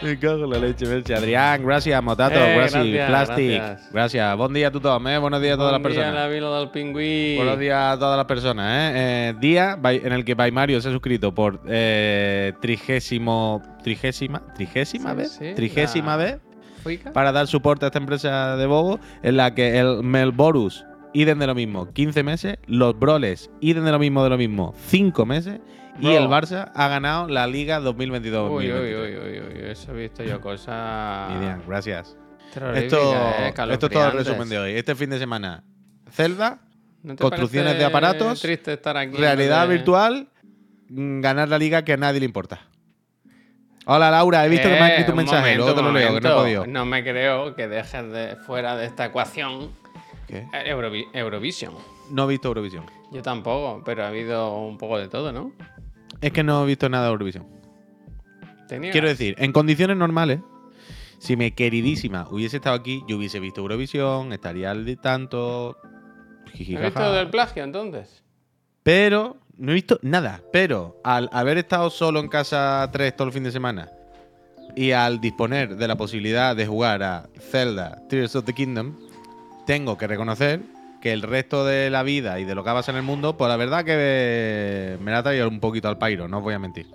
Me cago en la leche, Merche. Adrián, gracias, Motato, Eh, gracias, gracias, Plastic. gracias. Gracias. Buen día a ¿eh? Buenos días a todas las personas. la vila del pingüí. Buenos días a todas las personas, ¿eh? Eh, día en el que Mario se ha suscrito por eh, trigésimo. ¿Trigésima? ¿Trigésima Sí, vez? sí, ¿Trigésima la- vez? Para dar soporte a esta empresa de Bobo, en la que el Melborus iden de lo mismo 15 meses, los Broles iden de lo mismo de lo mismo 5 meses, y el Barça ha ganado la Liga 2022 Uy, uy, uy, uy, uy, eso he visto yo cosas. Miriam, gracias. Esto, eh, esto es todo el resumen de hoy. Este fin de semana, Zelda, ¿No te construcciones de aparatos, Triste estar aquí. realidad virtual, mm, ganar la liga que a nadie le importa. Hola Laura, he visto que me has Eh, escrito un mensaje, luego te lo leo, que no he podido. No me creo que dejes de fuera de esta ecuación ¿Qué? eh, Eurovi- Eurovision. No he visto Eurovisión. Yo tampoco, pero ha habido un poco de todo, ¿no? Es que no he visto nada de Eurovisión. Tenía. Quiero decir, en condiciones normales, si mi queridísima hubiese estado aquí, yo hubiese visto Eurovisión, estaría al de tanto. ¿Has visto del plagio entonces? Pero no he visto nada. Pero al haber estado solo en casa 3 todo el fin de semana y al disponer de la posibilidad de jugar a Zelda Tears of the Kingdom, tengo que reconocer que el resto de la vida y de lo que pasa en el mundo, pues la verdad que me la ha traído un poquito al pairo, no os voy a mentir.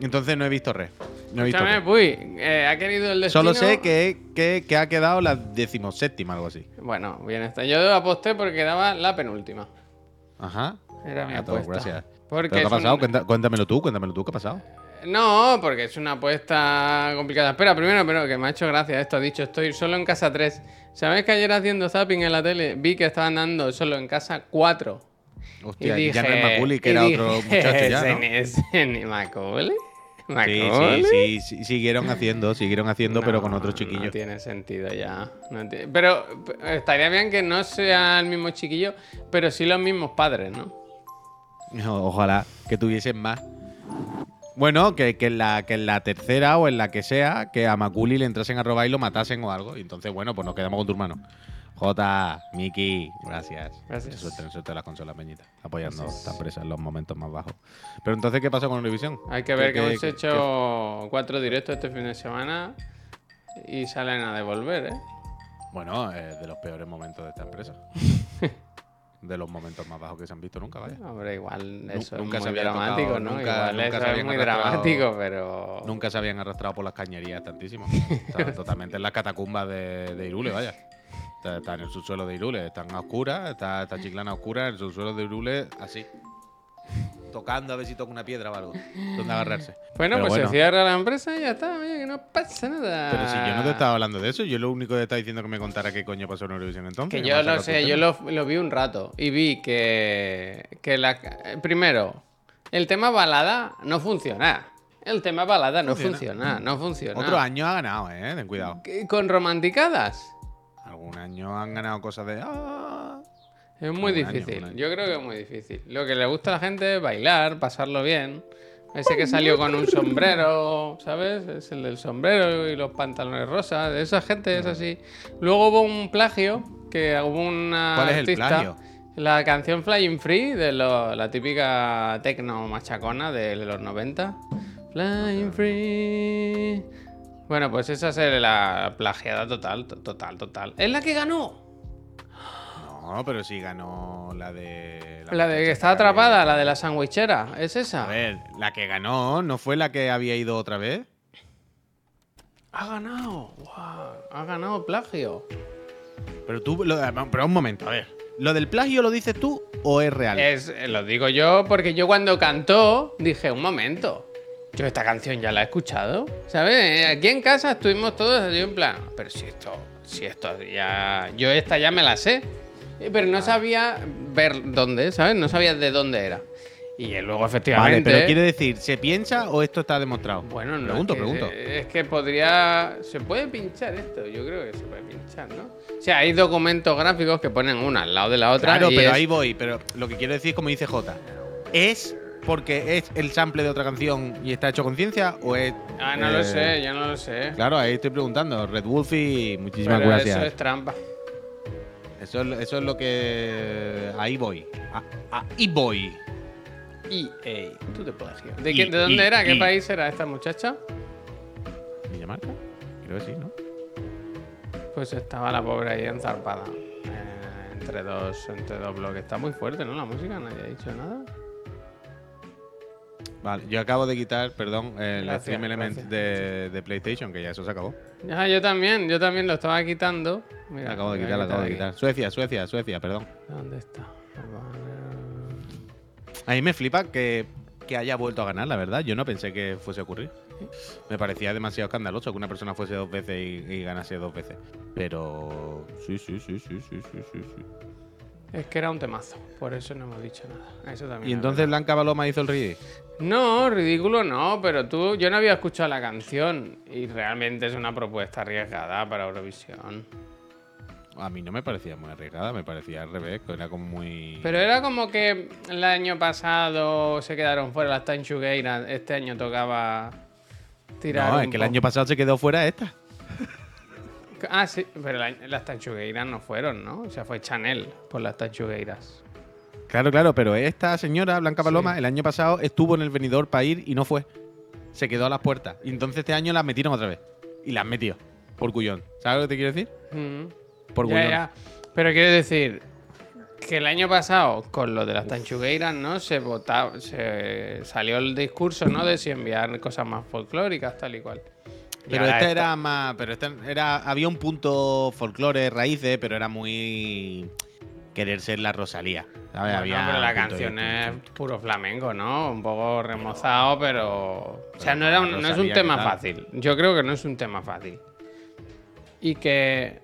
Entonces no he visto red. No he visto red. Puy, eh, ha querido el destino. Solo sé que, que, que ha quedado la decimoséptima, algo así. Bueno, bien está. Yo aposté porque quedaba la penúltima. Ajá. Era mi A todos, apuesta. gracias. Porque ¿Pero qué ha un- pasado? Cuéntamelo tú, cuéntamelo tú, ¿qué ha pasado? No, porque es una apuesta complicada. Espera, primero, pero que me ha hecho gracia esto. Ha dicho, estoy solo en casa 3. ¿Sabes que ayer haciendo zapping en la tele vi que estaban dando solo en casa 4? Hostia, y ya no es Maculi, que era otro dije, muchacho ya, ¿no? ¿Ese ese ni Maculi? Sí, ¿Maculi? sí, sí, sí, siguieron haciendo, siguieron haciendo, pero con otro No chiquillo. tiene sentido ya. No Pero estaría bien que no sea el mismo chiquillo, pero sí los mismos padres, ¿no? Ojalá que tuviesen más. Bueno, que, que en la, que en la tercera o en la que sea, que a Maculi le entrasen a robar y lo matasen o algo. Y entonces, bueno, pues nos quedamos con tu hermano. J, Miki, gracias. Gracias. Suerte, suerte a las consolas Peñita, apoyando a esta empresa en los momentos más bajos. Pero entonces, ¿qué pasa con Eurovisión? Hay que ver que, ¿Qué- hemos hecho cuatro directos este fin de semana y salen a devolver, ¿eh? Bueno, es de los peores momentos de esta empresa. de los momentos más bajos que se han visto nunca, vaya. Hombre, igual eso nunca es muy dramático, tocado, ¿no? nunca- igual nunca eso se es muy dramático, pero... Nunca se habían arrastrado por las cañerías tantísimo. Están totalmente en las catacumbas de, de Irule, vaya. Está, está en el subsuelo de Irule, están a oscuras, está, está chiclana a oscura, en el subsuelo de Irule, así. Tocando a ver si toca una piedra o algo. Donde agarrarse. Bueno, Pero pues se cierra la empresa y ya está, oye, que no pasa nada. Pero si yo no te estaba hablando de eso, yo lo único que te estaba diciendo que me contara qué coño pasó en Eurovisión entonces. Que yo sacado sé, yo lo, lo vi un rato y vi que, que la, primero, el tema balada no funciona. El tema balada no Funciona. funciona, no funciona. Otro año ha ganado, eh, ten cuidado. ¿Qué- ¿Con romanticadas? Algún año han ganado cosas de. "Ah". Es muy Un difícil. año. Yo creo que es muy difícil. Lo que le gusta a la gente es bailar, pasarlo bien. Ese que salió con un sombrero, ¿sabes? Es el del sombrero y los pantalones rosas. Esa gente es así. Luego hubo un plagio que hubo una ¿Cuál es el plagio? La canción Flying Free, de lo- la típica tecno machacona de los 90. Flying Free. Bueno, pues esa es la plagiada total, to- total, total. Es la que ganó. No, pero sí ganó la de. La de que está atrapada, la de la sandwichera, ¿es A esa? ver, la que ganó, ¿no fue la que había ido otra vez? Ha ganado, guau, ha ganado plagio. Pero tú, lo- pero un momento, a ver. ¿Lo del plagio lo dices tú o es real? Es, eh, lo digo yo porque yo cuando cantó dije, un momento, yo esta canción ya la he escuchado, ¿sabes? Aquí en casa estuvimos todos así en plan, pero si esto, si esto ya, yo esta ya me la sé, Eh, pero no sabía ver dónde, ¿sabes? No sabía de dónde era. Y eh, luego vale, efectivamente... pero quiere decir, ¿se piensa o esto está demostrado? Bueno, no. Pregunto, es que, pregunto. Es que podría. Se puede pinchar esto, yo creo que se puede pinchar, ¿no? O sea, hay documentos gráficos que ponen una al lado de la otra. Claro, y pero es- ahí voy. Pero lo que quiero decir, como dice J, ¿es porque es el sample de otra canción y está hecho con ciencia o es. Ah, no eh, lo sé, yo no lo sé. Claro, ahí estoy preguntando. Red Wolfie, muchísimas Pero gracias. eso es trampa. Eso es, eso es lo que. Ahí voy. A- Ahí voy. EA, tú te plagio. ¿De, qué- Y- ¿De dónde era? ¿Qué país era esta muchacha? ¿Dinamarca? Creo que sí, ¿no? Pues estaba la pobre ahí enzarpada. eh, entre dos, entre dos bloques. Está muy fuerte, ¿no? La música, nadie ha dicho nada. Vale, yo acabo de quitar, perdón, el Gracias, Stream Element de, de PlayStation, que ya eso se acabó. Ah, yo también, yo también lo estaba quitando. Mira, acabo de quitar, lo acabo de quitar. Suecia, Suecia, Suecia, perdón. ¿Dónde está? A mí me flipa que, que haya vuelto a ganar, la verdad. Yo no pensé que fuese a ocurrir. Me parecía demasiado escandaloso que una persona fuese dos veces y, y ganase dos veces. Pero sí, sí, sí, sí, sí, sí, sí, sí. Es que era un temazo, por eso no hemos dicho nada. Eso también Y es entonces. Blanca Paloma hizo el ridículo. No, ridículo no, pero tú, yo no había escuchado la canción y realmente es una propuesta arriesgada para Eurovisión. A mí no me parecía muy arriesgada, me parecía al revés, que era como muy. Pero era como que el año pasado se quedaron fuera las Tanchugueiras, este año tocaba tirar. no, es que el año pasado se quedó fuera esta. Ah, sí, pero las Tanchugueiras no fueron, ¿no? O sea, fue Chanel por las Tanchugueiras. Claro, claro, pero esta señora, Blanca Paloma, el año pasado estuvo en el venidor para ir y no fue. Se quedó a las puertas. Y entonces este año las metieron otra vez. Y las metió. Por cullón. ¿Sabes lo que te quiero decir? Mm. Por Ya, cullón. ya. Pero quiero decir que el año pasado, con lo de las tanchugueiras, ¿no? Se votaba, se salió el discurso, ¿no? De si enviar cosas más folclóricas, tal y cual. Pero esta esta- era más. Pero esta era. Había un punto folclore, raíces, pero era muy. Querer ser la Rosalía. Había pero la canción es puro flamenco, ¿no? Un poco remozado, pero. O sea, no, era un- no es un tema fácil. Yo creo que no es un tema fácil. Y que.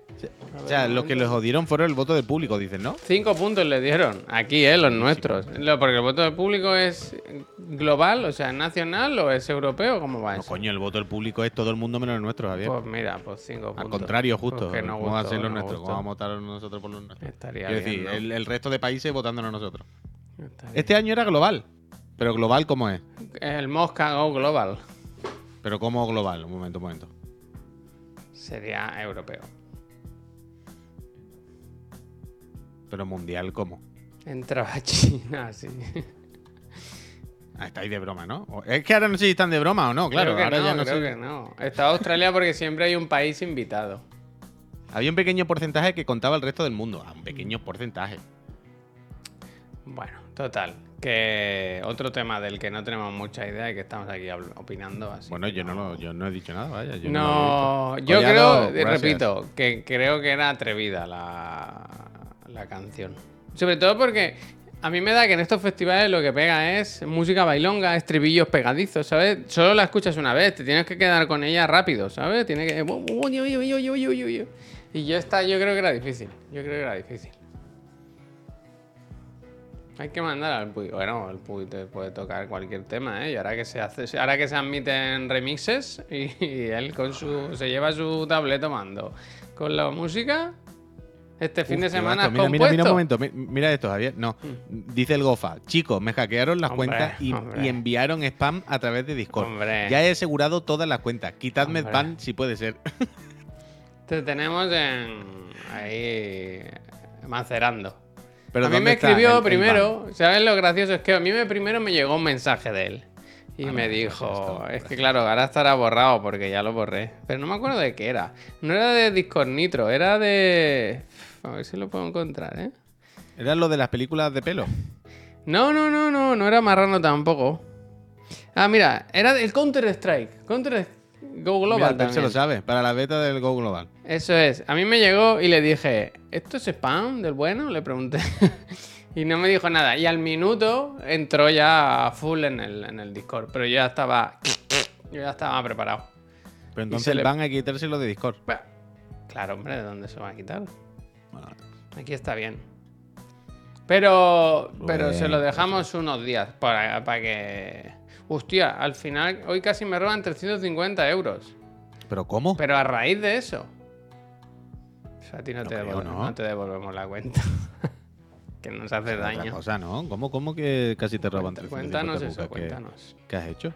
O sea, los que les jodieron fueron el voto del público, dicen, ¿no? Cinco puntos le dieron. Aquí, ¿eh? Los nuestros. Lo- Porque el voto del público es global, o sea, nacional o es europeo, ¿cómo va No, eso? coño, el voto del público es todo el mundo menos el nuestro, Javier. Pues mira, pues cinco puntos. Al contrario, justo. Pues que no ¿Cómo va a ser los no nuestros? gustó. ¿Cómo vamos a votar nosotros por los nuestros? Estaría Quiero bien, decir, ¿no? el, el resto de países votándonos nosotros. Estaría Este año era global. Pero global, ¿cómo es? El Mosca Go Global Pero ¿cómo global? Un momento, un momento. sería europeo. Pero mundial, ¿cómo? Entraba China, sí. Ah, estáis de broma, ¿no? Es que ahora no sé si están de broma o no, claro. creo que ahora no, ya no creo sé. que no. Está Australia porque siempre hay un país invitado. Había un pequeño porcentaje que contaba el resto del mundo. Ah, un pequeño porcentaje. Bueno, total. Que otro tema del que no tenemos mucha idea y que estamos aquí opinando así. Bueno, yo no, lo, yo no he dicho nada, vaya. yo No, yo Collado, creo, gracias. repito, que creo que era atrevida la, la canción. Sobre todo porque a mí me da que en estos festivales lo que pega es música bailonga, estribillos pegadizos, ¿sabes? Solo la escuchas una vez, te tienes que quedar con ella rápido, ¿sabes? Tiene que... Y yo esta yo creo que era difícil, yo creo que era difícil. Hay que mandar al Puy. Bueno, el Puy te puede tocar cualquier tema, ¿eh? Y ahora que se hace, ahora que se admiten remixes y, él con su se lleva su tablet tomando con la música. Este fin Uf, de semana mira, mira, mira un momento. mi- Mira esto, Javier. No. Dice el Gofa. Chicos, me hackearon las Hombre, cuentas y, enviaron spam a través de Discord. Hombre. Ya he asegurado todas las cuentas. Quitadme Hombre. spam si puede ser. Te tenemos en ahí macerando. Pero a mí ¿dónde me escribió el- el primero, ¿sabes lo gracioso? Es que a mí me primero me llegó un mensaje de él. Y Ah, me pues dijo, es que claro, ahora estará borrado porque ya lo borré. Pero no me acuerdo de qué era. No era de Discord Nitro, era de... A ver si lo puedo encontrar, ¿eh? Era lo de las películas de pelo. No, no, no, no, no era marrano tampoco. Ah, mira, era el Counter Strike. Counter Go Global Mira, Albert se también. lo sabe. Para la beta del Go Global. Eso es. A mí me llegó y le dije, ¿esto es spam del bueno? Le pregunté. y no me dijo nada. Y al minuto entró ya full en el, en el Discord. Pero yo ya estaba. Yo ya estaba preparado. Pero entonces le- van a quitárselo de Discord. Claro, hombre, ¿de dónde se va a quitar? Bueno, Aquí está bien. Pero, pero se lo Bueno, dejamos unos días para, para que... Hostia, al final, hoy casi me roban 350 euros. ¿Pero cómo? Pero a raíz de eso. O sea, a ti no, te, creo, devolvemos, ¿no? no te devolvemos la cuenta. que nos hace Otra daño. cosa, ¿no? ¿Cómo, cómo que casi te roban Cuenta- 350 Cuéntanos lucas? eso, ¿Qué- cuéntanos. ¿Qué has hecho?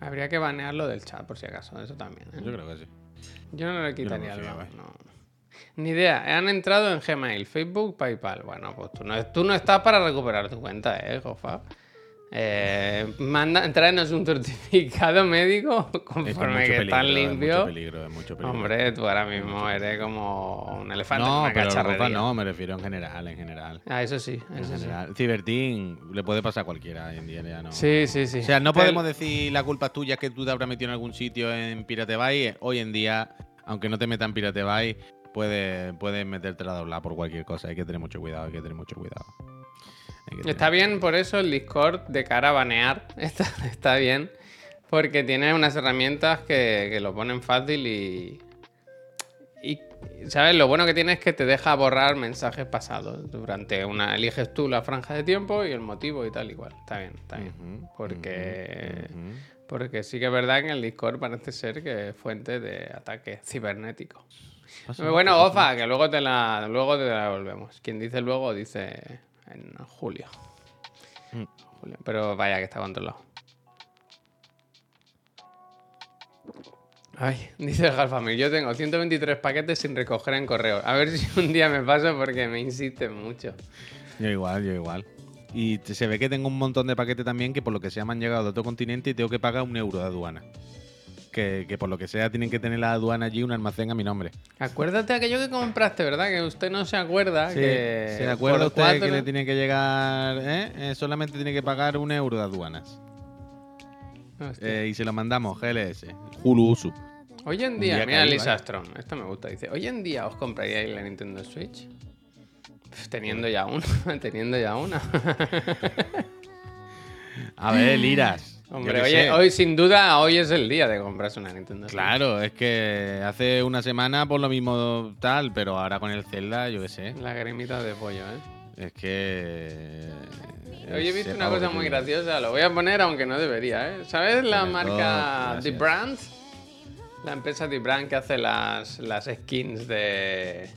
Habría que banearlo del chat por si acaso, eso también. ¿eh? Yo creo que sí. Yo no le quitaría el ban, eh. no. Ni idea. Han entrado en Gmail, Facebook, PayPal. Bueno, pues tú no, tú no estás para recuperar tu cuenta, ¿eh, Jofa? Eh, manda, tráenos un certificado médico Es con conforme mucho que están peligro, es limpios. mucho peligro, es mucho peligro. Hombre, tú ahora mismo eres como un elefante en no, una pero cacharrería. Rafa, no, me refiero en general, en general. Ah, eso sí, En eso sí. Cibertín le puede pasar a cualquiera hoy en día, ya no. Sí, sí, sí. O sea, no podemos decir la culpa es tuya que tú te habrás metido en algún sitio en Pirate Bay. Hoy en día, aunque no te metan en Pirate Bay, puedes, puedes meterte la doblar por cualquier cosa. Hay que tener mucho cuidado, hay que tener mucho cuidado. Está bien por eso el Discord de cara a banear. Está, está bien. Porque tiene unas herramientas que, que lo ponen fácil y. Y, ¿sabes? Lo bueno que tiene es que te deja borrar mensajes pasados. Durante una. Eliges tú la franja de tiempo y el motivo y tal, igual. Está bien, está bien. Porque. Porque sí que es verdad que en el Discord parece ser que es fuente de ataque cibernético. Bueno. Gofa, que luego te la, luego te la devolvemos. Quien dice luego dice en julio. Mm. Julio. Pero vaya que está controlado. Ay, dice el Galfamil, yo tengo 123 paquetes sin recoger en correo. A ver si un día me paso porque me insisten mucho. Yo igual, yo igual. Y se ve que tengo un montón de paquetes también que por lo que sea me han llegado de otro continente y tengo que pagar un euro de aduana. Que, que por lo que sea tienen que tener la aduana allí un almacén a mi nombre. Acuérdate aquello que compraste, ¿verdad? Que usted no se acuerda. Sí, que ¿Se acuerda usted cuatro- que le tiene que llegar, eh? Eh, solamente tiene que pagar un euro de aduanas. Eh, y se lo mandamos, GLS. Hulu Usu. Hoy en día, día mira Lisa. Strong, esto me gusta, dice, hoy en día os compraríais la Nintendo Switch. Pff, Teniendo ya una, teniendo ya una. A ver, liras. Hombre, oye, hoy sin duda, hoy es el día de comprarse una Nintendo Switch. Claro, es que hace una semana por lo mismo tal, pero ahora con el Zelda, yo qué sé. La gremita de pollo, ¿eh? Es que. Hoy he visto una cosa muy graciosa, lo voy a poner aunque no debería, ¿eh? ¿Sabes la marca The. Brand? La empresa The Brand que hace las, las skins de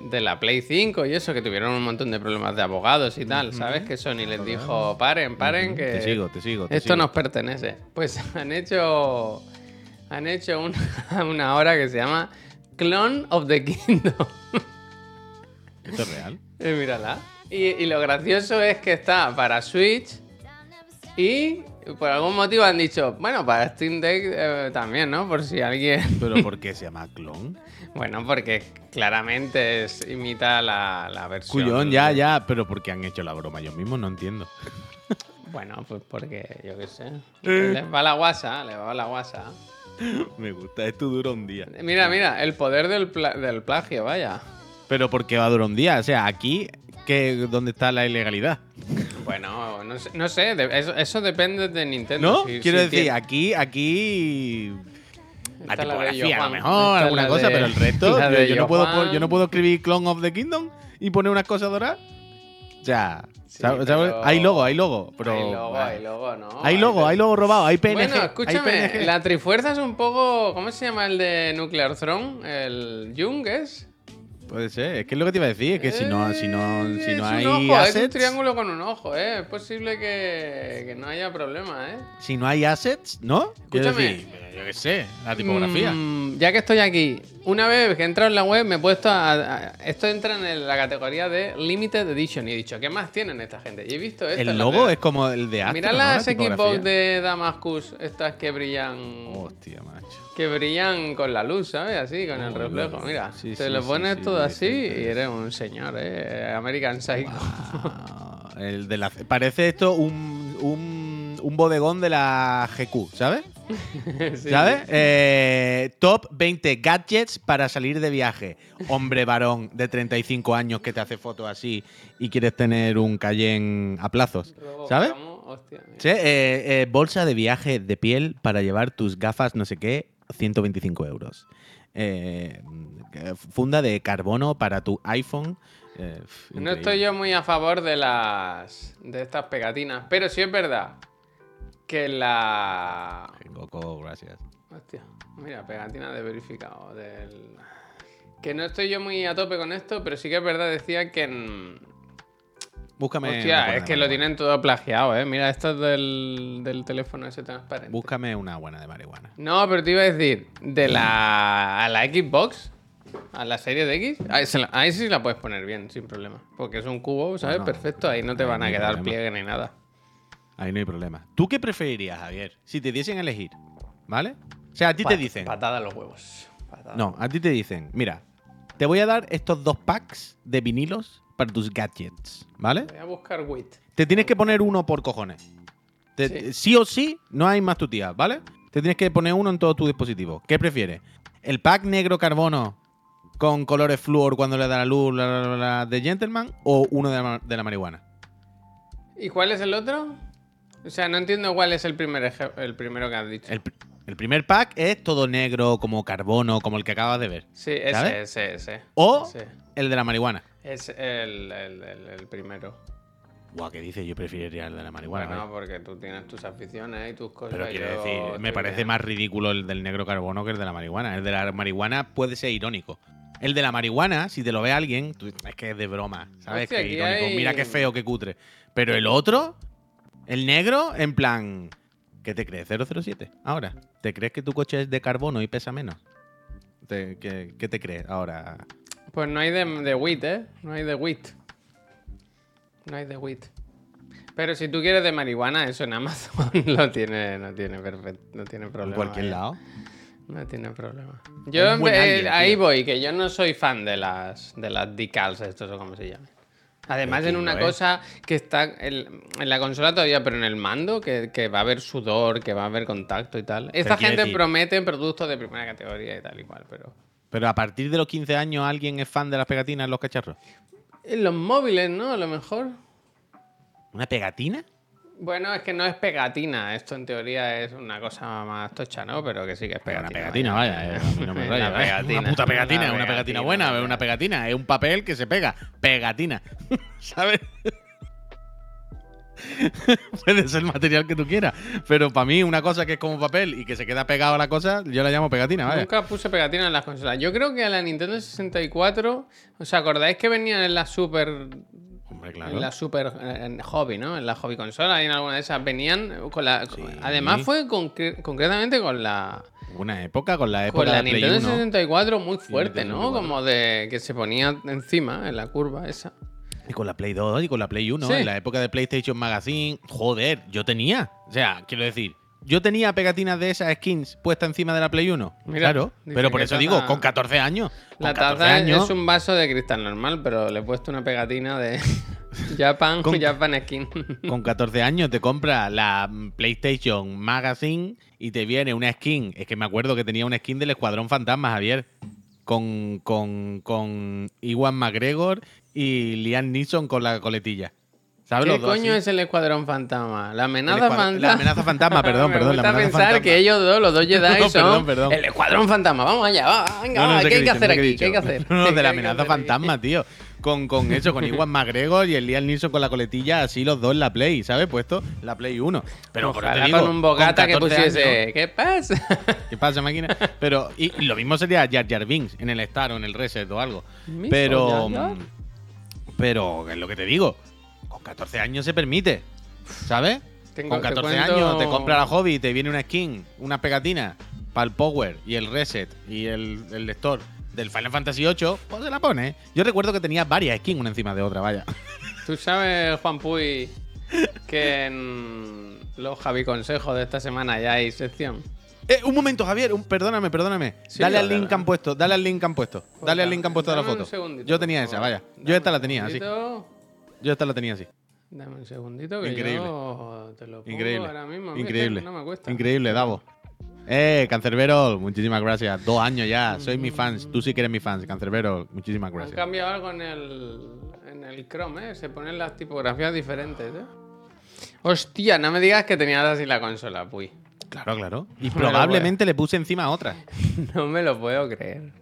de la Play 5 y eso, que tuvieron un montón de problemas de abogados y tal, ¿sabes? Que Sony les dijo, paren, paren, que Te sigo, te sigo. te esto sigo. nos pertenece. Pues han hecho han hecho una, una hora que se llama Clone of the Kingdom. ¿Esto es real? Eh, mírala. Y, y lo gracioso es que está para Switch y por algún motivo han dicho, bueno, para Steam Deck eh, también, ¿no? Por si alguien... ¿Pero por qué se llama clon? Bueno, porque claramente es- imita la, la versión... Cuyón, ya, ya, pero ¿por qué han hecho la broma? Yo mismo no entiendo. Bueno, pues porque, yo qué sé. Eh. Les va la guasa, les va la guasa. Me gusta, esto dura un día. Mira, mira, el poder del, pla- del plagio, vaya. Pero ¿por qué va a durar un día? O sea, aquí, ¿qué, ¿dónde está la ilegalidad? Bueno, no sé, no sé de- eso, eso depende de Nintendo. ¿No? Si- Quiero si decir, tiene- aquí, aquí. La Está tipografía, a lo mejor, está alguna cosa, de- pero el resto, yo, no puedo, yo no puedo escribir Clone of the Kingdom y poner unas cosas doradas. Sea, Sí, ¿sabes? pero- hay logo, hay logo. Pero, hay logo, hay logo, ¿no? Hay logo, hay logo robado, hay PNG. Bueno, hay escúchame, PNG. la Trifuerza es un poco. ¿Cómo se llama el de Nuclear Throne? ¿El Jung es? Puede ser, es que es lo que te iba a decir, es que si no, si no, Eh, si no hay ojo, es un assets, triángulo con un ojo, ¿eh? Es posible que, que no haya problema, ¿eh? si no hay assets, ¿no? Escúchame. decir, yo qué sé, la tipografía. Mm, ya que estoy aquí, una vez que he entrado en la web me he puesto a... a- esto entra en la categoría de Limited Edition y he dicho, ¿qué más tienen esta gente? Y he visto esto. el logo es como el de Astro, Mira ¿no? las La Xbox de Damascus, estas que brillan... Hostia, macho. Que brillan con la luz, ¿sabes? Así, con el reflejo. Mira, Sí, te sí, lo pones sí, todo sí, así sí, sí. y eres un señor, ¿eh? American Psycho. El de la, parece esto un, un, un bodegón de la GQ, ¿sabes? ¿Sabes? Eh, top 20 gadgets para salir de viaje. Hombre varón de 35 años que te hace fotos así y quieres tener un Cayenne a plazos. ¿Sabes? Hostia. Sí, eh, eh, bolsa de viaje de piel para llevar tus gafas no sé qué, 125 euros. Eh, funda de carbono para tu iPhone. eh, No estoy yo muy a favor de las de estas pegatinas, pero sí es verdad que la Goku, gracias. hostia, mira, pegatina de verificado del que no estoy yo muy a tope con esto, pero sí que es verdad decía que en... Búscame. una Hostia, buena es que lo tienen todo plagiado, eh. Mira, esto es del, del teléfono ese transparente. Búscame una buena de marihuana. No, pero te iba a decir, de la, a la Xbox, a la serie de X, ahí, se la- ahí sí la puedes poner bien, sin problema. Porque es un cubo, ¿sabes? No, no. Perfecto, ahí no te Ahí van no a quedar problema. pliegue ni nada. Ahí no hay problema. ¿Tú qué preferirías, Javier? Si te diesen a elegir, ¿vale? O sea, a ti te dicen. Patada a los huevos. Patada. No, a ti te dicen, mira, te voy a dar estos dos packs de vinilos para tus gadgets, ¿vale? Voy a buscar WIT. Te tienes que poner uno por cojones. Te- Sí. sí. o sí, no hay más tu tía, ¿vale? Te tienes que poner uno en todo tu dispositivo. ¿Qué prefieres? ¿El pack negro carbono con colores flúor cuando le da la luz la, la, la, la, de Gentleman o uno de la, de la marihuana? ¿Y cuál es el otro? O sea, no entiendo cuál es el, primer el primero que has dicho. El, pr- el primer pack es todo negro, como carbono, como el que acabas de ver. Sí, ese, ¿sabes? ese, ese. O Ese. el de la marihuana. Es el, el- el- el primero. Guau, ¿qué dices? Yo preferiría el de la marihuana. Bueno, vaya. porque tú tienes tus aficiones y tus cosas. Pero quiero decir, me parece bien. más ridículo el del negro carbono que el de la marihuana. El de la marihuana puede ser irónico. El de la marihuana, si te lo ve alguien, tú- es que es de broma, ¿sabes? Hostia, que irónico. hay- Mira qué feo, qué cutre. Pero el otro, el negro, en plan, ¿qué te crees? 007. Ahora, ¿te crees que tu coche es de carbono y pesa menos? Te- ¿Qué, qué te crees ahora? Pues no hay de, de WIT, ¿eh? No hay de WIT. No hay de WIT. Pero si tú quieres de marihuana, eso en Amazon lo tiene, no tiene perfecto, no tiene En problema. cualquier vaya. lado. No tiene problema. Yo eh, ahí tío. voy, que yo no soy fan de las de las decals, estos o como se llaman. Además, en una es. cosa que está el- en la consola todavía, pero en el mando, que, que va a haber sudor, que va a haber contacto y tal. Esta gente decir- promete productos de primera categoría y tal y cual, pero. Pero a partir de los 15 años, ¿alguien es fan de las pegatinas en los cacharros? En los móviles, ¿no? A lo mejor. ¿Una pegatina? Bueno, es que no es pegatina. Esto en teoría es una cosa más tocha, ¿no? Pero que sí que es pegatina. una pegatina, vaya, no me Una raya, ¿eh? pegatina, Una puta pegatina, una una pegatina pegatina, buena, una es una pegatina, es un papel que se pega, pegatina, ¿sabes? Puede ser el material que tú quieras, pero para mí una cosa que es como papel y que se queda pegado a la cosa, yo la llamo pegatina, vaya. Nunca puse pegatina en las consolas. Yo creo que a la Nintendo 64, ¿os acordáis que venían en la Super Hombre, claro. en la Super en Hobby, ¿no? En la Hobby consola y en alguna de esas venían con la Sí. además fue concre- concretamente con la Una época con la época con la de Nintendo 1. 64 muy fuerte, ¿no? 64. Como de que se ponía encima en la curva esa. Y con la Play 2 y con la Play 1, Sí. en la época de PlayStation Magazine. Joder, yo tenía. O sea, quiero decir, yo tenía pegatinas de esas skins puestas encima de la Play 1. Mira, claro, pero por eso taza- digo, con 14 años. La con 14 taza años, es un vaso de cristal normal, pero le he puesto una pegatina de Japan, Con- Japan Skin. con 14 años te compras la PlayStation Magazine y te viene una skin. Es que me acuerdo que tenía una skin del Escuadrón Fantasma, Javier. Con, con, con Iwan McGregor y Liam Neeson con la coletilla. ¿Sabes ¿Qué coño así? es el Escuadrón Fantasma? La amenaza fantasma. la amenaza fantasma, perdón, Me perdón, la gusta amenaza pensar fantasma. que ellos dos, los dos Jedi, No, son perdón, perdón. el Escuadrón Fantasma. Vamos allá, va, venga, No, no va, sé ¿qué hay que hacer aquí? ¿Qué hay que hacer? No, no, ¿Qué de la amenaza fantasma, tío. Con, con eso, con Iwan McGregor y el Liam Neeson con la coletilla, así los dos en la Play, ¿sabes? Puesto la Play 1. Pero por te digo, con un bogata que 14 pusiese. años- ¿Qué pasa? ¿Qué pasa, máquina? Pero, y, lo mismo sería Jar Jar Binks en el Star o en el Reset o algo. Pero. Pero, es lo que te digo. Con 14 años se permite. ¿Sabes? Tengo- con te 14 cuento- años te compra la hobby te viene una skin, una pegatina para el Power y el Reset y el, el lector del Final Fantasy VIII, pues se la pone. Yo recuerdo que tenía varias skins una encima de otra, vaya. Tú sabes, Juan Puy, que en los Javi Consejos de esta semana ya hay sección. Eh, un momento, Javier, un- perdóname, perdóname. Sí, dale al link que han puesto, dale al link que han puesto. Dale al link que han puesto de la foto. Yo tenía esa, vaya. Dame Yo esta la tenía así. Yo esta la tenía así. Dame un segundito que Increíble. yo te lo pongo Increíble. ahora mismo. Mí Increíble. No me cuesta. Increíble, Davo. Eh, Cancerbero, muchísimas gracias. Dos años ya, soy mi fans. Tú sí que eres mi fans, Cancerbero, muchísimas Han gracias. cambiado algo en el, en el Chrome, ¿eh? Se ponen las tipografías diferentes, ¿eh? Hostia, no me digas que tenías así la consola, Puy. Claro, claro. Y probablemente le puse encima otra. No me lo puedo creer.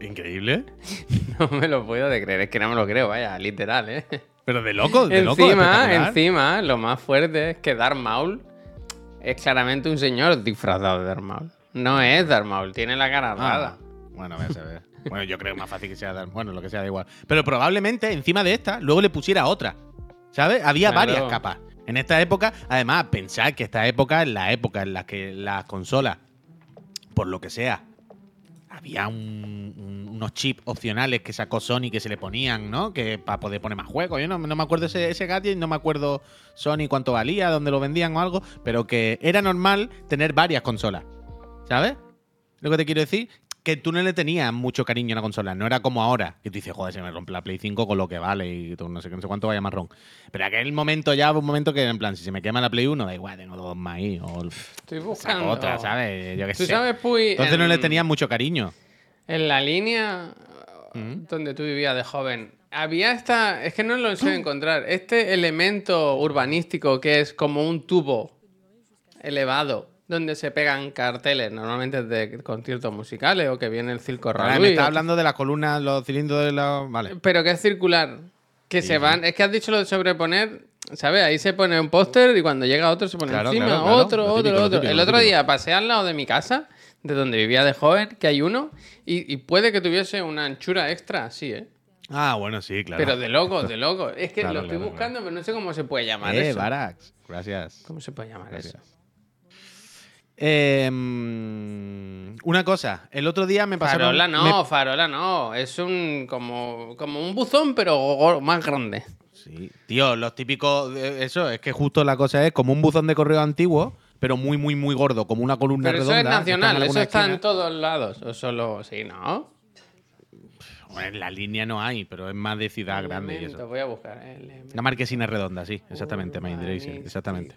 Increíble. No me lo puedo de creer. Es que no me lo creo, vaya, literal, ¿eh? Pero de loco, de loco. encima, encima, lo más fuerte es que Darth Maul es claramente un señor disfrazado de Darth Maul. No es Darth Maul, tiene la cara Ah, rara. bueno, voy a saber. Bueno, yo creo que es más fácil que sea dar. Bueno, lo que sea, da igual. Pero probablemente encima de esta, luego le pusiera otra. ¿Sabes? Había Claro. varias capas. En esta época, además, pensad que esta época es la época en la que las consolas, por lo que sea, había un- un- unos chips opcionales que sacó Sony que se le ponían, ¿no? Que para poder poner más juegos. Yo no, no me acuerdo ese, ese gadget, no me acuerdo Sony cuánto valía, dónde lo vendían o algo, pero que era normal tener varias consolas. ¿Sabes? Lo que te quiero decir, que tú no le tenías mucho cariño a la consola. No era como ahora, que tú dices, joder, se me rompe la Play 5 con lo que vale y todo, no sé, no sé cuánto vaya marrón. Pero aquel momento ya, un momento que en plan, si se me quema la Play 1, da igual, tengo dos más ahí. O Estoy buscando. otra, ¿sabes? Yo qué Tú sé. sabes, Puy. Entonces no le en- tenías mucho cariño. En la línea Mm. donde tú vivías de joven, había esta. Es que no lo sé encontrar. Este elemento urbanístico que es como un tubo elevado donde se pegan carteles, normalmente de conciertos musicales o que viene el circo Raluy, me estás o- hablando de las columnas, los cilindros de la. Vale. Pero que es circular. Que se van. Es que has dicho lo de sobreponer. ¿Sabes? Ahí se pone un póster y cuando llega otro se pone Claro, encima. claro, claro. Otro, otro, otro. típico, el otro día pasé al lado de mi casa, de donde vivía de joven, que hay uno, y, y puede que tuviese una anchura extra, sí, ¿eh? Ah, bueno, sí, claro. Pero de loco, de loco. Es que lo estoy buscando, pero no sé cómo se puede llamar Eh, eso. Barax. Gracias. ¿Cómo se puede llamar Gracias. eso? Eh, mm, una cosa, el otro día me pasaron. Farola no, me- farola no. Es un como, como un buzón, pero más grande. Sí, tío, los típicos. eh, Eso, es que justo la cosa es como un buzón de correo antiguo, pero muy, muy, muy gordo, como una columna Pero eso redonda. es que está nacional, eso está en todos lados. O solo, sí, ¿no? Bueno, en la línea no hay, pero es más de ciudad grande y Elemento, eso. Voy a buscar. elemento Una marquesina redonda, sí, exactamente, exactamente.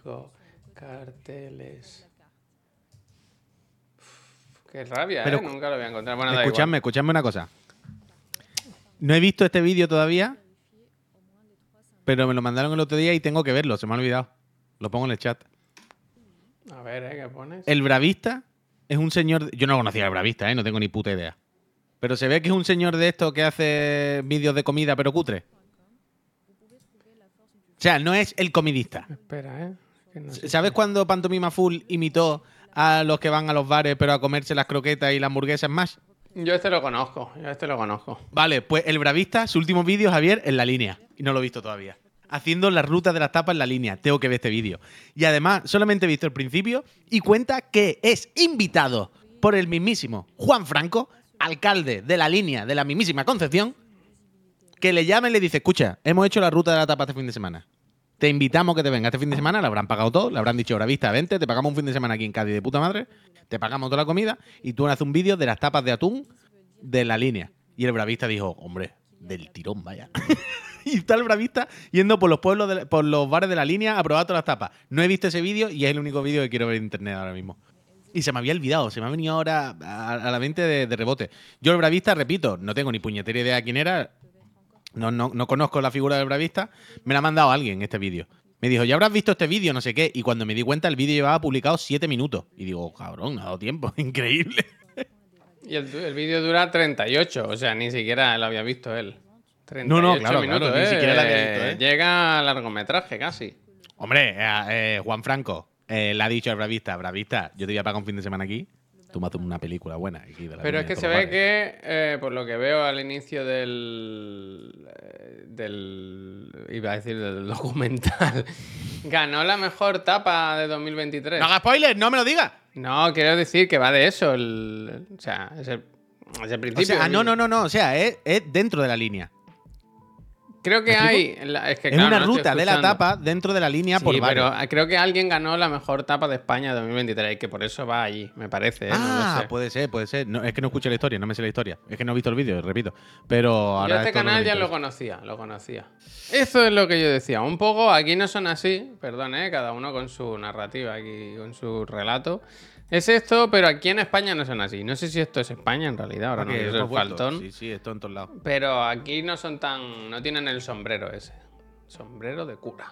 Carteles. Qué rabia, Pero ¿eh? Nunca lo voy a encontrar. Bueno, Escuchadme, escuchadme una cosa. No he visto este vídeo todavía, pero me lo mandaron el otro día y tengo que verlo, se me ha olvidado. Lo pongo en el chat. A ver, ¿eh? ¿Qué pones? El bravista es un señor. Yo no conocía al bravista, ¿eh? no tengo ni puta idea. Pero se ve que es un señor de estos que hace vídeos de comida, pero cutre. O sea, no es el comidista. Espera, ¿eh? Que no sé. ¿Sabes cuando Pantomima Full imitó a los que van a los bares, pero a comerse las croquetas y las hamburguesas más? Yo este lo conozco, yo este lo conozco. Vale, pues el bravista, su último vídeo, Javier, en la línea. Y no lo he visto todavía. Haciendo la ruta de las tapas en la línea. Tengo que ver este vídeo. Y además, solamente he visto el principio y cuenta que es invitado por el mismísimo Juan Franco, alcalde de la línea de la mismísima Concepción, que le llama y le dice, escucha, hemos hecho la ruta de la tapa este fin de semana. Te invitamos que te venga este fin de semana, le habrán pagado todo, le habrán dicho, bravista, vente, te pagamos un fin de semana aquí en Cádiz de puta madre, te pagamos toda la comida y tú haces un vídeo de las tapas de atún de la línea. Y el bravista dijo, hombre, del tirón, vaya. y está el bravista yendo por los pueblos, de- por los bares de la línea a probar todas las tapas. No he visto ese vídeo y es el único vídeo que quiero ver en internet ahora mismo. Y se me había olvidado, se me ha venido ahora a, la mente de, de rebote. Yo el bravista, repito, no tengo ni puñetera idea quién era, no, no, no conozco la figura del bravista, me la ha mandado alguien este vídeo. Me dijo, ya habrás visto este vídeo, no sé qué. Y cuando me di cuenta, el vídeo llevaba publicado 7 minutos. Y digo, cabrón, ha dado tiempo, increíble. Y el, el vídeo dura 38, o sea, ni siquiera lo había visto él. 38 No, no, claro, minutos, claro, ni ¿eh? siquiera lo había visto, ¿eh? Llega a largometraje casi. Hombre, eh, eh, Juan Franco eh, le ha dicho al bravista, bravista, yo te voy a pagar un fin de semana aquí, tú me haces una película buena. aquí de la Pero es que se ve los bares". que, eh, por lo que veo al inicio del. eh, del. iba a decir del documental, ganó la mejor tapa de 2023. No hagas spoilers, no me lo digas. No, quiero decir que va de eso. El, o sea, es el, es el O principio. sea, ah, no, no, no, no, o sea, es, es dentro de la línea. Creo que ¿Me hay. Es, que, es claro, una no ruta de la tapa dentro de la línea Sí, por pero barrio. ah, creo que alguien ganó la mejor tapa de España de 2023 y que por eso va allí, me parece. ¿eh? No Ah, sé. puede ser, puede ser. No, es que no escuché la historia, no me sé la historia. Es que no he visto el vídeo, repito. Pero ahora Yo este canal ya lo conocía, lo conocía. Eso es lo que yo decía. Un poco, aquí no son así, perdón, ¿eh? cada uno con su narrativa, aquí con su relato. Es esto, pero aquí en España no son así. No sé si esto es España en realidad, ahora no Porque sé si hemos es faltón. Sí, sí, esto en todos lados. Pero aquí no son tan. No tienen el sombrero ese. Sombrero de cura.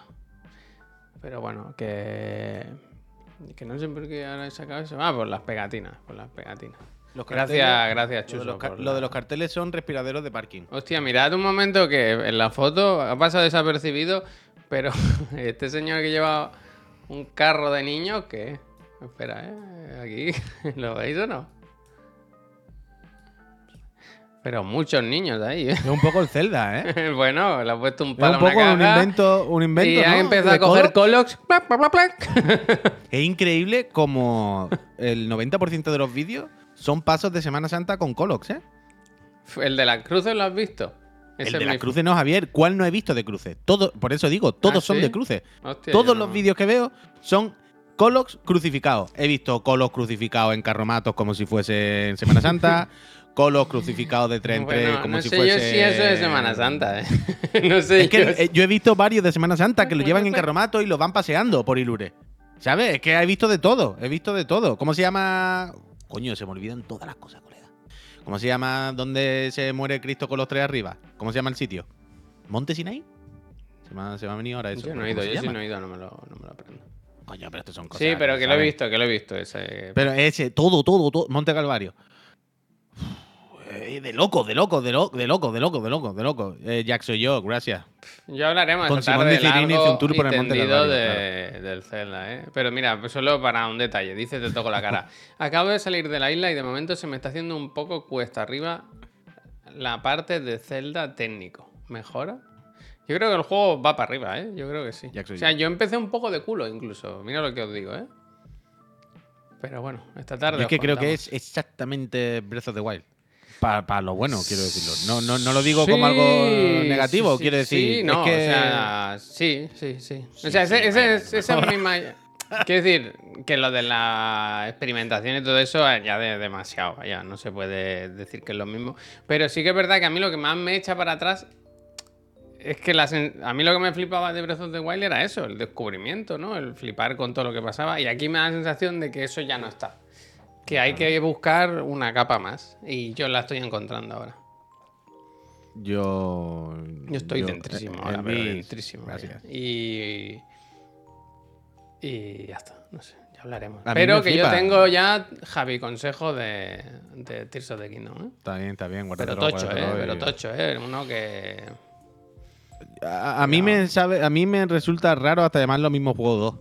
Pero bueno, que. Que no sé por qué ahora he sacado eso. Ah, por las pegatinas. Por las pegatinas. Los Gracias, carteles- gracias, Lo Chuso. de, los, lo de los carteles son respiraderos de parking. Hostia, mirad un momento que en la foto ha pasado desapercibido, pero este señor que lleva un carro de niños, ¿qué? Espera, ¿eh? Aquí, ¿lo veis o no? Pero muchos niños ahí, ¿eh? Es un poco el Zelda, ¿eh? bueno, le ha puesto un Es palo un a poco una un invento, un invento y ha ¿no? empezado De a coger Colox. Es increíble como el 90% de los vídeos son pasos de Semana Santa con Colox, ¿eh? ¿El de las cruces lo has visto? El de las cruces no, Javier. ¿Cuál no he visto de cruces? Todo, por eso digo, todos ¿Ah, son sí? de cruces. Hostia, Todos los vídeos que veo son Colox crucificados. He visto Colox crucificados en carromatos como si fuese en Semana Santa. Colox crucificados de 3 en 3 Bueno, como no si sé fuese. yo si eso es Semana Santa, ¿eh? no sé Es que yo eh, yo he visto varios de Semana Santa que lo llevan en carromato y lo van paseando por Ilure. ¿Sabes? Es que he visto de todo. He visto de todo. ¿Cómo se llama? Coño, se me olvidan todas las cosas, colega. ¿Cómo se llama donde se muere Cristo con los tres arriba? ¿Cómo se llama el sitio? ¿Monte Sinai? Se me ha, se me ha venido ahora eso. Yo no ¿Cómo he ido, yo sí no he ido, no me lo, no me lo aprendo. Coño, pero estos son cosas. Sí, pero que lo he visto, que lo he visto. Ese... Pero ese, todo, todo, todo. Monte Calvario. Eh, De loco, de loco, de loco, de loco, de loco, de loco, de loco. Eh, Jack soy yo, gracias. Ya hablaremos Con esta Simón tarde de Cirini hizo largo un tour por el Monte Calvario, de- del Zelda, ¿eh? Pero mira, pues solo para un detalle, dice te toco la cara. Acabo de salir de la isla y de momento se me está haciendo un poco cuesta arriba la parte de Zelda técnico. ¿Mejora? Yo creo que el juego va para arriba, ¿eh? Yo creo que sí. O sea, yo. yo empecé un poco de culo incluso. Mira lo que os digo, ¿eh? Pero bueno, esta tarde. Yo es que creo que es exactamente Breath of the Wild. Para lo bueno, quiero decirlo. No, no, no lo digo como algo negativo, sí, sí, quiero decir. Sí, es no, que- o sea, sí, sí, sí. O sea, ese, ese es, esa es mi ma- Quiero decir que lo de la experimentación y todo eso ya de demasiado, ya no se puede decir que es lo mismo. Pero sí que es verdad que a mí lo que más me echa para atrás es que a mí lo que me flipaba de Breath of the Wild era eso, el descubrimiento, ¿no? El flipar con todo lo que pasaba. Y aquí me da la sensación de que eso ya no está. Que hay que buscar una capa más. Y yo la estoy encontrando ahora. Yo. Yo estoy yo- dentrísimo eh, ahora, pero dentrísimo. Gracias. Y. Y ya está, no sé, ya hablaremos. Pero que yo tengo ya, Javi, consejo de, de Tears of the Kingdom, ¿eh? Está bien, está bien. Pero guárdatelo, tocho, ¿eh? Pero tocho, ¿eh? Uno que. A, a mí me sabe, a mí me resulta raro hasta llamar lo mismo juego 2.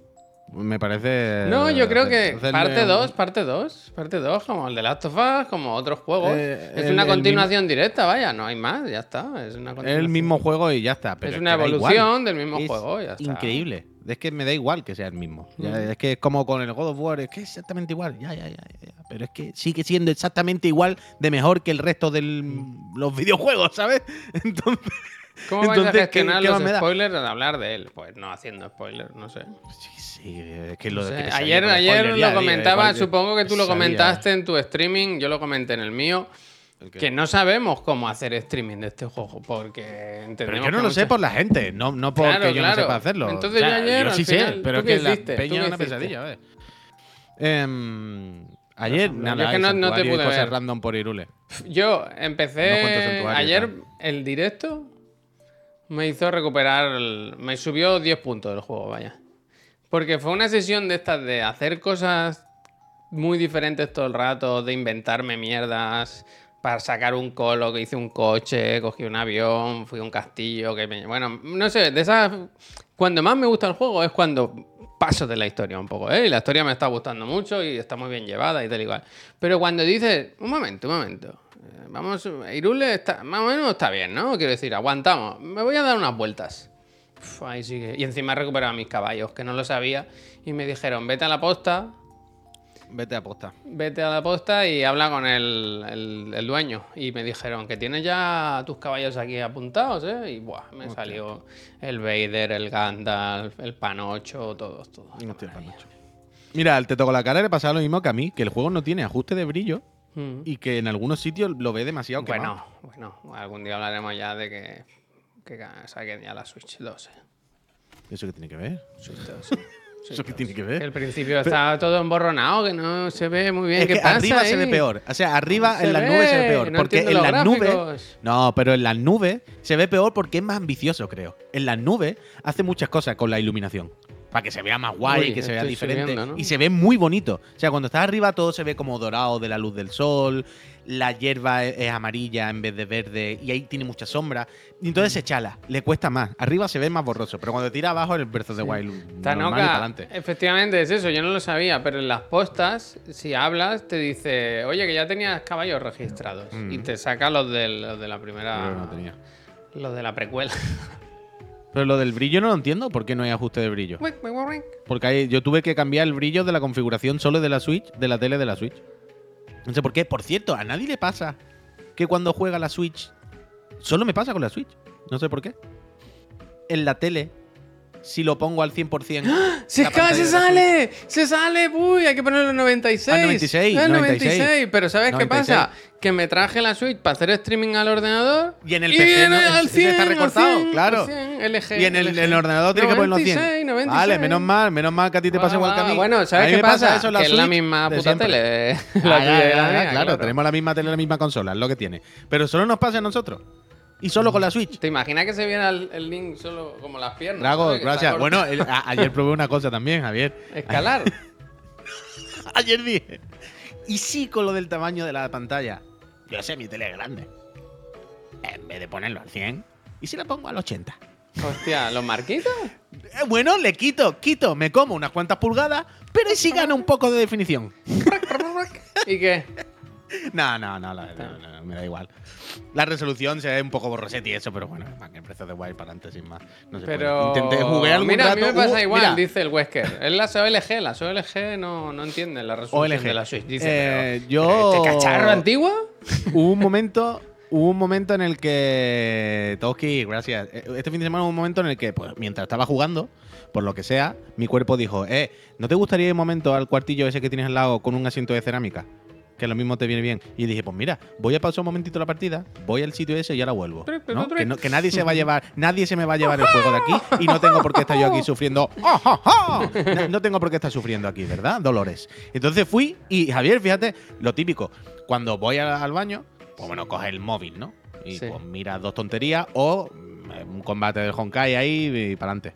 Me parece. No, yo creo que parte un- 2, parte 2, parte 2, como el de Last of Us, como otros juegos. Eh, es el- una continuación directa, vaya, no hay más, ya está. Es una el mismo juego y ya está. pero Es una evolución del mismo Es juego, ya está. Increíble. Es que me da igual que sea el mismo. Ya, Mm. Es que es como con el God of War, es que es exactamente igual. Ya, ya, ya. Pero es que sigue siendo exactamente igual de mejor que el resto de los videojuegos, ¿sabes? Entonces. ¿Cómo vais a Entonces, ¿qué- gestionar qué los da? spoilers al hablar de él? Pues no haciendo spoilers, no sé. Sí, sí, es que lo No de que Ayer, ayer lo tío, comentaba, supongo que tú lo sabía. comentaste en tu streaming, yo lo comenté en el mío, Que no sabemos cómo hacer streaming de este juego, porque entendemos Pero yo no que lo sé por la gente, no, no porque Claro, yo no claro. sepa hacerlo. Entonces yo ayer, sí al sé, pero ¿tú es que la peña es una pesadilla. Em, ayer, Yo nada, es que no- no te pude cosas ver. random por Irule. Yo empecé ayer el directo, me hizo recuperar, el- me subió 10 puntos del juego, vaya. Porque fue una sesión de estas de hacer cosas muy diferentes todo el rato, de inventarme mierdas para sacar un colo, que hice un coche, cogí un avión, fui a un castillo, que me- bueno, no sé, de esas cuando más me gusta el juego es cuando paso de la historia un poco, ¿eh? Y la historia me está gustando mucho y está muy bien llevada y tal igual. Pero cuando dices, un momento, un momento, eh, vamos, Irule está, más o menos está bien, ¿no? Quiero decir, aguantamos, me voy a dar unas vueltas. Uf, sigue. Y encima he recuperado mis caballos, que no lo sabía, y me dijeron, vete a la posta, Vete a posta. vete a la posta y habla con el, el- el dueño. Y me dijeron que tienes ya tus caballos aquí apuntados, ¿eh? Y buah, me salió el Vader, el Gandalf, el Panocho, todos, todos. No estoy panocho. Mira, al te toco la cara le pasa lo mismo que a mí, que el juego no tiene ajuste de brillo Mm. y que en algunos sitios lo ve demasiado quemado. Bueno, bueno, algún día hablaremos ya de que, saquen ya la Switch 2. ¿eh? ¿Eso qué tiene que ver? Switch 2. Switch ¿Eso qué 2. tiene que ver? al principio está todo emborronado, que no se ve muy bien. Es ¿Qué que pasa arriba se ve peor. O sea, arriba Se en las nubes se ve peor. no porque en las nubes. No, pero en las nubes se ve peor porque es más ambicioso, creo. En las nubes hace muchas cosas con la iluminación. Para que se vea más guay, Uy, que se vea diferente. subiendo, ¿no? Y se ve muy bonito. O sea, cuando estás arriba todo se ve como dorado de la luz del sol. La hierba es, es amarilla en vez de verde. Y ahí tiene mucha sombra. Y entonces se chala. Le cuesta más. Arriba se ve más borroso. Pero cuando tira abajo el Breath of the Wild. Tanoka, efectivamente es eso, yo no lo sabía, pero en las postas, si hablas, te dice, oye, que ya tenías caballos registrados. Y te saca los, del- los de la primera. Pero no tenía. Los de la precuela. Pero lo del brillo no lo entiendo. ¿Por qué no hay ajuste de brillo? Porque hay- yo tuve que cambiar el brillo de la configuración solo de la Switch, de la tele de la Switch. No sé por qué. Por cierto, a nadie le pasa que cuando juega la Switch. Solo me pasa con la Switch. No sé por qué. En la tele, si lo pongo al 100%. ¡Se la casi pantalla de la sale! ¡Se sale! ¡Uy! Hay que ponerlo en 96. Ah, 96, Ah, 96. Pero ¿sabes 96. qué pasa? Que me traje la Switch para hacer streaming al ordenador. Y en el PC no- al ese está 100, al recortado, 100, claro. al 100, LG, Y en el, el ordenador tiene que ponerlo 100. 96, 96. Vale, menos mal, menos mal que a ti te pasa igual que a mí. Bueno, ¿sabes qué pasa? eso que es la misma puta siempre. tele. Ah, la ya, y ya, la ya, mía, claro, tenemos la misma tele, la misma consola, es lo que tiene. Pero solo nos pasa a nosotros. Y solo con la Switch. ¿Te imaginas que se viera el, el link solo como las piernas? Drago, gracias. Bueno, el- a- ayer probé una cosa también, Javier. Escalar. Ayer dije. Y sí con lo del tamaño de la pantalla. Yo sé, mi tele es grande. En vez de ponerlo al 100, ¿y si la pongo al 80? Hostia, ¿los marquitos? Eh, bueno, le quito, quito, me como unas cuantas pulgadas, pero ¿y si gana un poco de definición? ¿Y qué? No, no, no, la- no, no, me da igual. La resolución se ve un poco borrosete y eso, pero bueno, que el precio de Wild para adelante sin más. No se Pero. puede. Intenté, jugué algún Mira, rato. a mí me pasa hubo- igual, mira, dice el Wesker. Es las OLG, las OLG no, no entienden la resolución OLG. de la Switch. Dice, Eh, pero, yo- ¿Este cacharro antiguo? hubo un momento. Hubo un momento en el que. Toski, gracias. Eh, Este fin de semana hubo un momento en el que, pues, mientras estaba jugando, por lo que sea, mi cuerpo dijo: Eh, ¿no te gustaría ir un momento al cuartillo ese que tienes al lado con un asiento de cerámica? Que lo mismo te viene bien. Y dije, pues mira, voy a pausar un momentito la partida, voy al sitio ese y ahora vuelvo. ¿no? Que, no- que nadie se va a llevar, nadie se me va a llevar el juego de aquí y no tengo por qué estar yo aquí sufriendo. ¡Ah, ah, ah! No, no tengo por qué estar sufriendo aquí, ¿verdad? Dolores. Entonces fui y Javier, fíjate, lo típico, cuando voy a- al baño, pues bueno, coge el móvil, ¿no? Y Sí. pues mira dos tonterías o mm, un combate del Honkai ahí y para adelante.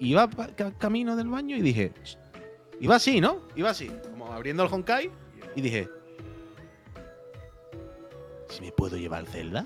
Iba camino del baño y dije, iba así, ¿no? Iba así, como abriendo el Honkai y dije, ¿si me puedo llevar Zelda?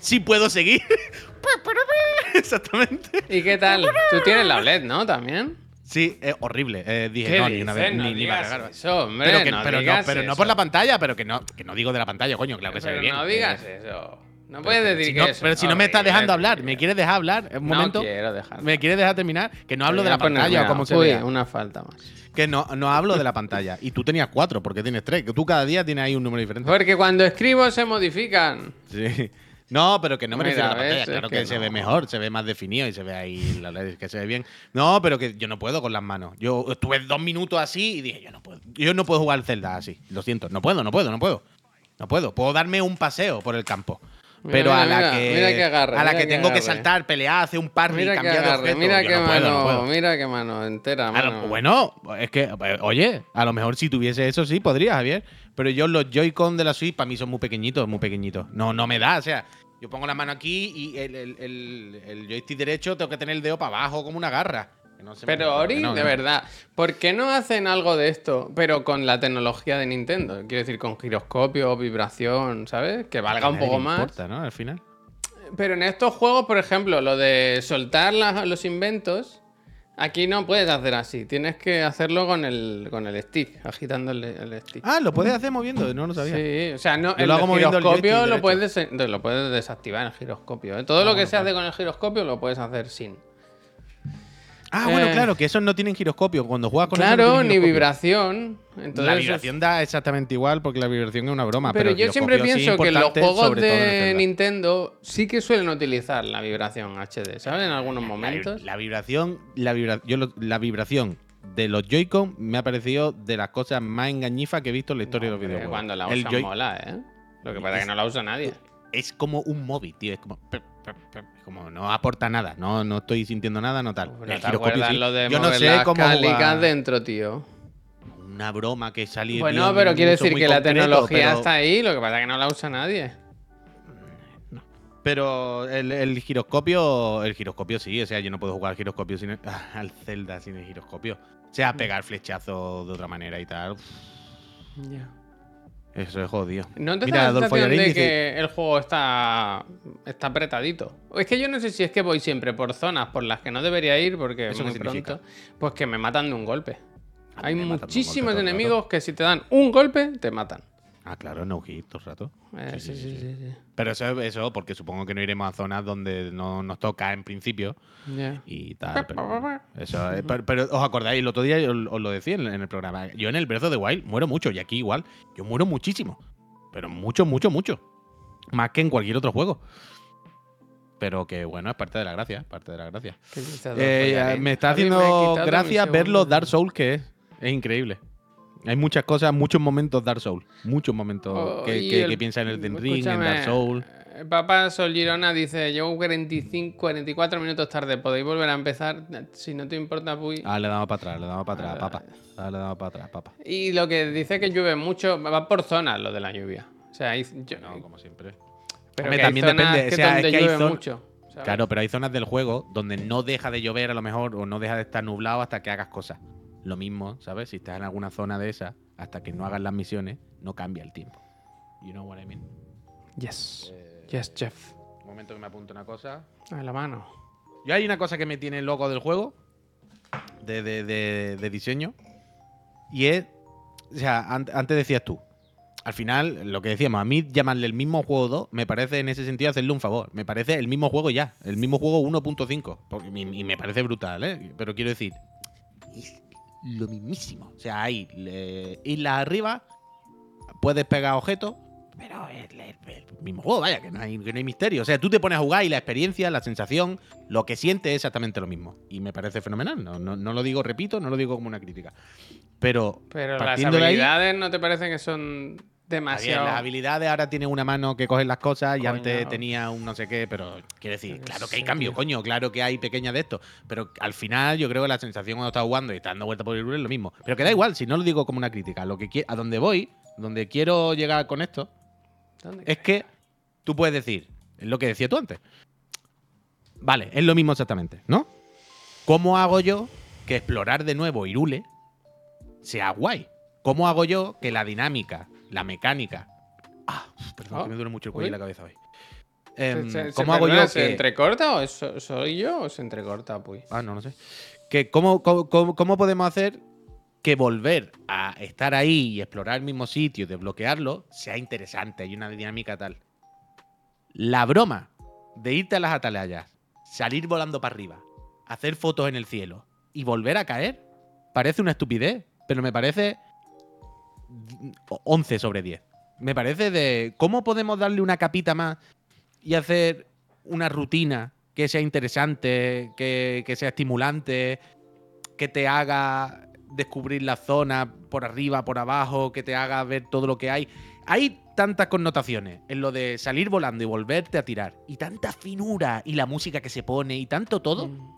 Sí puedo seguir. Exactamente. ¿Y qué tal? Tú tienes la OLED, ¿no? También. Sí, es horrible. Eh, dije, ¿Qué no, ni una vez? No ni, ni eso, hombre, pero que, no pero no, pero por la pantalla, pero que no, que no digo de la pantalla, coño, claro que se ve Pero bien. no Eh, digas eso. No puedes decir si que no- eso Pero si no me estás dejando hablar. ¿me quieres dejar hablar? Un No momento. quiero dejar. ¿Me quieres dejar terminar? Que no hablo de la pantalla como se vea. una falta más. Que no, no hablo de la pantalla. Y tú tenías cuatro, porque tienes tres. Que tú cada día tienes ahí un número diferente. Porque cuando escribo se modifican. Sí. No, pero que no me Mira, refiero a la pantalla. Claro que, que se no. ve mejor, se ve más definido y se ve ahí la ley, que se ve bien. No, pero que yo no puedo con las manos. Yo estuve dos minutos así y dije, yo no puedo. Yo no puedo jugar Zelda así. Lo siento. No puedo, no puedo, no puedo. No puedo. Puedo darme un paseo por el campo. Mira, Pero mira, a la mira, que, que agarre, a la que que tengo que saltar, pelear, hacer un parry, Mira que cambiar de agarre, objeto, mira qué no mano, no mira qué mano entera, lo- mano. bueno, es que, eh, oye, a lo mejor si tuviese eso sí podría, Javier. Pero yo los Joy-Con de la Switch para mí son muy pequeñitos, muy pequeñitos. No, no me da, o sea, yo pongo la mano aquí y el, el- el- el joystick derecho tengo que tener el dedo para abajo como una garra. No Pero Ori, no, de verdad, ¿por qué no hacen algo de esto, pero con la tecnología de Nintendo? Quiero decir, con giroscopio, vibración, ¿sabes? Que valga un poco más. importa, ¿no? Al final. Pero en estos juegos, por ejemplo, lo de soltar los inventos, aquí no puedes hacer así. Tienes que hacerlo con el, con el stick, agitando el, el stick. Ah, lo puedes hacer moviendo, no lo sabía. Sí, o sea, no, Yo el lo hago moviendo el giroscopio lo puedes, lo puedes desactivar el giroscopio. ¿eh? Todo lo que se hace con el giroscopio lo puedes hacer sin. Ah, bueno, Eh. claro, que esos no tienen giroscopio. Cuando juegas con eso no Claro, ni vibración. Entonces, la vibración da exactamente igual porque la vibración es una broma. Pero, yo siempre sí pienso que los juegos de. Nintendo sí que suelen utilizar la vibración HD, ¿sabes? En algunos momentos. la vibración, la, vibra- yo lo- la vibración de los Joy-Con me ha parecido de las cosas más engañifas que he visto en la historia de los videojuegos. Cuando la usan mola, ¿eh? Lo que pasa es que no la usa nadie. es como un móvil, tío. Es como, como no aporta nada. No, no estoy sintiendo nada, no tal. ¿No El giroscopio sí. lo de Yo no sé cómo jugar. dentro, tío? Una broma que salió. Bueno, pero quiere decir que la tecnología está ahí, lo que pasa es que no la usa nadie. Pero el, el giroscopio, el giroscopio sí, o sea, yo no puedo jugar al giroscopio sin el- al Zelda sin el giroscopio. O sea, pegar flechazos de otra manera y tal. uf, Eso es jodido. ¿No te Mira, da la Adolfo sensación de dice- que el juego está, está apretadito? Es que yo no sé si es que voy siempre por zonas por las que no debería ir porque ¿Eso muy significa? pronto, pues que me matan de un golpe. Hay golpe muchísimos enemigos que si te dan un golpe, te matan. Ah, claro, no hit todo el rato. Eh, sí, sí, sí. sí, Pero eso, eso, porque supongo que no iremos a zonas donde no nos toca en principio y tal. Pero, eso, es- pero, pero os acordáis, el otro día os, os lo decía en, en el programa. Yo en el Breath of the Wild muero mucho y aquí igual. Yo muero muchísimo. Pero mucho, mucho, mucho. Más que en cualquier otro juego. Pero que bueno, es parte de la gracia, parte de la gracia. Eh, me está me haciendo quitado gracia ver los Dark Souls que es. Es increíble. Hay muchas cosas, muchos momentos Dark Souls. Muchos momentos Oh, que, que, el- que piensa en Ring, en Dark Souls. eh, Papá Sol Girona dice, llevo 45, 44 minutos tarde, podéis volver a empezar, si no te importa, Puy. Ah, le damos para atrás, le damos para atrás, Ah, papá. Ah, le damos para atrás, papá. Y lo que dice que llueve mucho, va por zonas lo de la lluvia. O sea, hay, yo- No, como siempre. pero Hombre, que también depende, que o sea, es hay zon- mucho. ¿sabes? Claro, pero hay zonas del juego donde no deja de llover a lo mejor o no deja de estar nublado hasta que hagas cosas. Lo mismo, ¿sabes? Si estás en alguna zona de esa, hasta que no hagas las misiones, no cambia el tiempo. You know what I mean? Yes. Eh, Yes, Jeff. Un momento que me apunto una cosa. A la mano. Yo hay una cosa que me tiene loco del juego, de, de- de- de diseño, y es, o sea, an- antes decías tú, al final, lo que decíamos, a mí llamarle el mismo juego 2, me parece en ese sentido hacerle un favor. Me parece el mismo juego ya, el mismo juego 1.5, porque- y, y me parece brutal, ¿eh? Pero quiero decir, lo mismísimo. O sea, hay le- islas arriba, puedes pegar objetos, pero es el, el mismo juego, vaya, que no, hay, que no hay misterio. O sea, tú te pones a jugar y la experiencia, la sensación, lo que sientes es exactamente lo mismo. Y me parece fenomenal. No, no, no lo digo, repito, no lo digo como una crítica. Pero, Pero las ahí, habilidades no te parecen que son está bien, demasiado... las habilidades ahora tiene una mano que coge las cosas y Coño. antes tenía un no sé qué, pero quiero decir, claro que hay cambio, coño, claro que hay pequeñas de esto, pero al final yo creo que la sensación cuando estás jugando y estás dando vuelta por el es lo mismo. Pero que da igual, si no lo digo como una crítica, lo que a donde voy, donde quiero llegar con esto, ¿Dónde es que tú puedes decir, es lo que decía tú antes. Vale, es lo mismo exactamente, ¿no? ¿Cómo hago yo que explorar de nuevo Irule sea guay? ¿Cómo hago yo que la dinámica, la mecánica... Ah, perdón, Oh, que me duele mucho el cuello y uy. la cabeza hoy. ¿Se- Em, se- se ¿Cómo hago perdona, yo ¿Se que... entrecorta o eso- soy yo o se entrecorta, Puy? Ah, no, no sé. Que cómo, cómo, cómo- cómo podemos hacer que volver a estar ahí y explorar el mismo sitio, desbloquearlo, sea interesante, hay una dinámica tal. La broma de irte a las atalayas, salir volando para arriba, hacer fotos en el cielo y volver a caer, parece una estupidez, pero me parece 11 sobre 10. Me parece de cómo podemos darle una capita más y hacer una rutina que sea interesante, que, que sea estimulante, que te haga descubrir la zona por arriba, por abajo, que te haga ver todo lo que hay. Hay tantas connotaciones en lo de salir volando y volverte a tirar, y tanta finura y la música que se pone y tanto todo, Mm,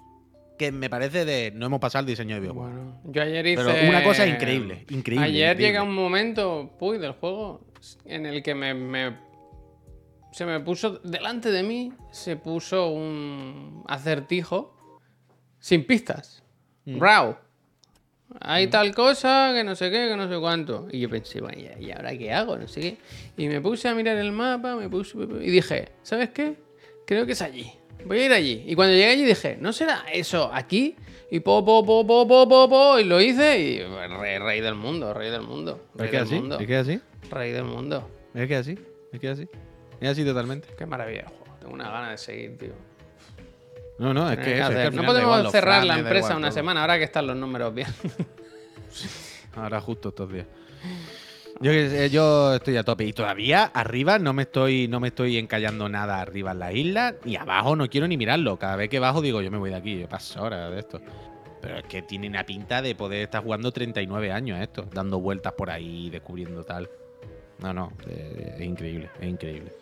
que me parece de no hemos pasado el diseño de videojuegos. Bueno, yo ayer hice... Pero una cosa increíble, increíble. Ayer increíble. llega un momento, Puy, del juego en el que me, me- se me puso delante de mí, se puso un acertijo sin pistas. Mm. Raw. Hay tal cosa que no sé qué, que no sé cuánto. Y yo pensé, bueno, ¿y y ahora qué hago? No sé qué. Y me puse a mirar el mapa, me puse y dije, ¿sabes qué? Creo que es allí. Voy a ir allí. Y cuando llegué allí dije, ¿no será eso aquí? Y po, po, po, po, po, po, po, y lo hice y rey, rey del mundo, rey del mundo. Rey ¿Es que del así? mundo. ¿Es que así? Rey del mundo. ¿Es que así? ¿Es que así? Es así totalmente. Qué maravilla juego. Tengo una gana de seguir, tío. No, no, es que, eso, es no podemos cerrar la empresa igual una todo. semana ahora que están los números bien. Ahora justo estos días. Yo, sé, yo estoy a tope y todavía arriba no me estoy no me estoy encallando nada arriba en la isla y abajo no quiero ni mirarlo. Cada vez que bajo digo yo me voy de aquí, yo paso ahora de esto. Pero es que tiene una pinta de poder estar jugando 39 años esto, dando vueltas por ahí, descubriendo tal. No, no, eh, es increíble, es increíble.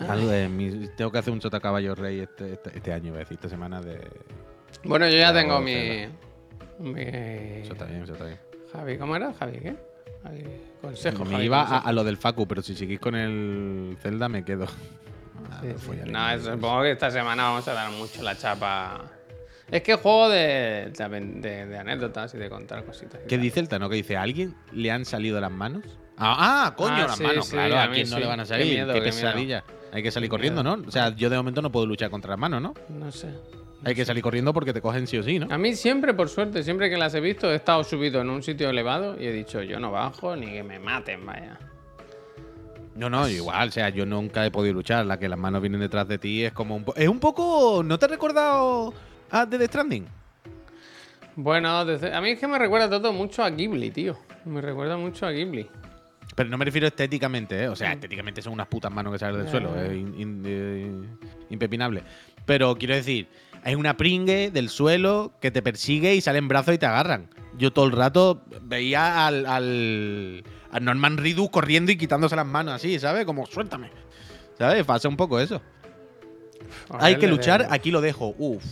Algo de mi- tengo que hacer un sota caballo rey este, este, este año, voy a decir, esta semana de. Bueno, yo ya tengo mi. mi- Eso está bien, eso está bien. Javi, ¿cómo era? Javi, ¿qué? Consejo. me Javi, iba a, consejo. a lo del Facu, pero si seguís con el Zelda me quedo. Ah, Sí, sí. follar No, supongo que esta semana vamos a dar mucho la chapa. Es que juego de, de, de- de anécdotas y de contar cositas. ¿Qué tal. dice el Tano? ¿Qué dice? ¿A alguien le han salido las manos? Ah, ah, coño, Ah, las sí, manos. sí, claro, a ¿a quién no le van a salir? Qué, miedo, qué pesadilla. Hay que salir Qué corriendo, miedo. ¿no? O sea, yo de momento no puedo luchar contra las manos, ¿no? No sé. Hay que salir corriendo porque te cogen sí o sí, ¿no? A mí siempre, por suerte, siempre que las he visto, he estado subido en un sitio elevado y he dicho, yo no bajo ni que me maten, vaya. No, no, igual, o sea, yo nunca he podido luchar. La que las manos vienen detrás de ti es como un poco. Es un poco. ¿No te has recordado a The Stranding? Bueno, desde- a mí es que me recuerda todo mucho a Ghibli, tío. Me recuerda mucho a Ghibli. Pero no me refiero estéticamente, ¿eh? O sea, estéticamente son unas putas manos que salen del suelo, es in- in- eh, impepinable. Pero quiero decir, hay una pringue del suelo que te persigue y salen brazos y te agarran. Yo todo el rato veía al, Norman Reedus corriendo y quitándose las manos así, ¿sabes? Como suéltame. ¿Sabes? Pasa un poco eso. Hay que de- luchar, aquí lo dejo. Uf.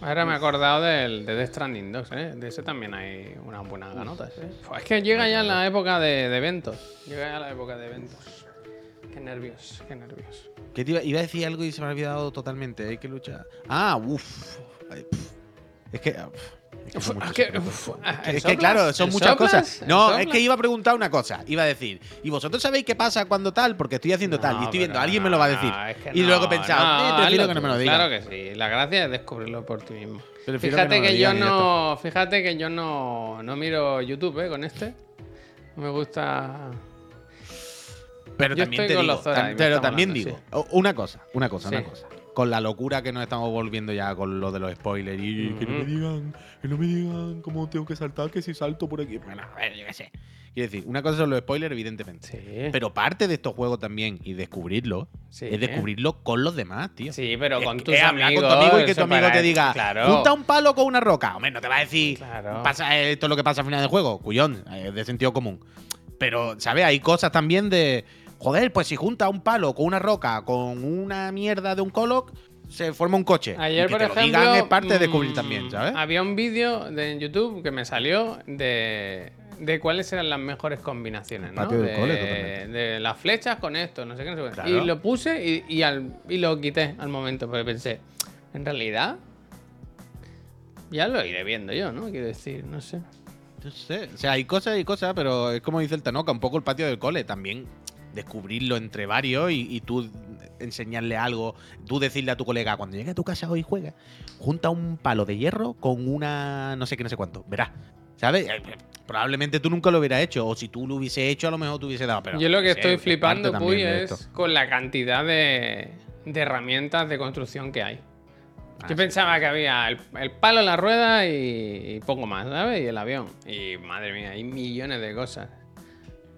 Ahora me he acordado del de Death Stranding 2, ¿eh? De ese también hay unas buenas ganotas, ¿eh? Es que llega ya la época de, de eventos. Llega ya la época de eventos. Qué nervios, qué nervios. ¿Qué te iba, iba a decir algo y se me ha olvidado totalmente. Hay que luchar. Ah, uff. Es que. uf, es que Uf, es que- ah, Es ¿el que claro, son ¿El muchas soplas? cosas. ¿El No, es que iba a preguntar una cosa. Iba a decir, ¿y vosotros sabéis qué pasa cuando tal? Porque estoy haciendo tal y estoy viendo, alguien me lo va a no, decir. es que y luego he pensado, no, eh, prefiero hazlo que no me lo diga. Claro que sí. La gracia es descubrirlo por ti mismo. Prefiero Fíjate que que, yo no. Fíjate que yo no, no miro YouTube, ¿eh? Con este. No me gusta. Pero Yo también te digo, los tam- pero también una cosa, una cosa, Sí. una cosa. Con la locura que nos estamos volviendo ya con lo de los spoilers y que no me digan, que no me digan cómo tengo que saltar, que si salto por aquí. Bueno, a ver, yo qué sé. Quiero decir, una cosa son los spoilers, evidentemente. Sí. Pero parte de estos juegos también y descubrirlo Sí. es descubrirlo con los demás, tío. Sí, pero con tus es hablar amigos. con tu amigo y que tu amigo te diga, Claro. junta un palo con una roca. Hombre, no te va a decir, Claro. pasa esto es lo que pasa al final del juego, cuyón, es de sentido común. Pero, ¿sabes? Hay cosas también de, joder, pues si junta un palo con una roca, con una mierda de un coloc, se forma un coche. Ayer, y que por te lo ejemplo, digan es parte de mm, descubrir también, ¿sabes? Había un vídeo de en YouTube que me salió de, de cuáles eran las mejores combinaciones, ¿no? Patio del de, cole, de las flechas con esto, no sé qué, no sé qué. Claro. Y lo puse y, y, al- y lo quité al momento, porque pensé, en realidad, ya lo iré viendo yo, ¿no? Quiero decir, no sé. No sé, o sea, hay cosas y cosas, pero es como dice el Tanoca, un poco el patio del cole, también descubrirlo entre varios y, y tú enseñarle algo, tú decirle a tu colega, cuando llegue a tu casa hoy juega, junta un palo de hierro con una no sé qué, no sé cuánto, verás, ¿sabes? Eh, eh, Probablemente tú nunca lo hubieras hecho, o si tú lo hubiese hecho, a lo mejor te hubiese dado, pero... yo lo que estoy es flipando, Puy, es con la cantidad de, de herramientas de construcción que hay. Ah, Yo sí. pensaba que había el, el palo, la rueda y, y poco más, ¿sabes? Y el avión. Y madre mía, hay millones de cosas.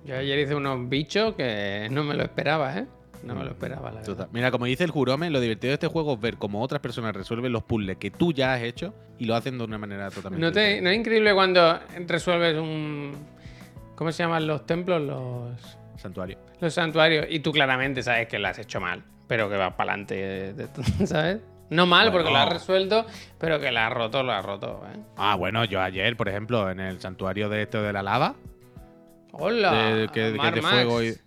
Yo ayer hice unos bichos que no me lo esperaba, ¿eh? No me lo esperaba, la verdad. Mira, como dice el Jurome, lo divertido de este juego es ver cómo otras personas resuelven los puzzles que tú ya has hecho y lo hacen de una manera totalmente ¿No, te, diferente. ¿No es increíble cuando resuelves un... ¿Cómo se llaman los templos? Los, Santuario. los santuarios. Y tú claramente sabes que lo has hecho mal, pero que vas para adelante, ¿sabes? No mal porque lo has resuelto, pero que la has roto, lo has roto, ¿eh? Ah, bueno, yo ayer, por ejemplo, en el santuario de este de la lava, Hola, de, que, que Mar de Max. fuego y... ¿Qué?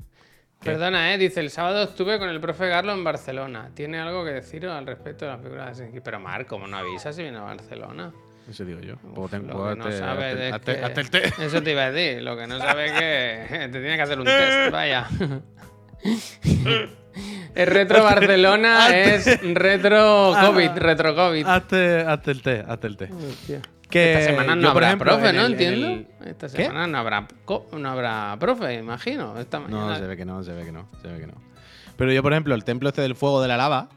Perdona, eh, dice, el sábado estuve con el profe Garlo en Barcelona. ¿Tiene algo que deciros al respecto de las figuras de? Pero Mar, ¿cómo no avisas si viene a Barcelona? Eso digo yo. Uf, ten- lo que no sabes es que- el té. Eso te iba a decir. Lo que no sabes es que te tiene que hacer un test, vaya. Es retro Barcelona, es retro COVID, retro COVID. Hazte, hazte el té, hazte el té. Que Esta semana no yo, habrá ejemplo, profe, ¿no? el- Entiendo. el- Esta ¿Qué? semana no habrá, no habrá profe, imagino. Esta mañana. No, se ve que no, se ve que no, se ve que no. Pero yo, por ejemplo, el templo este del fuego de la lava,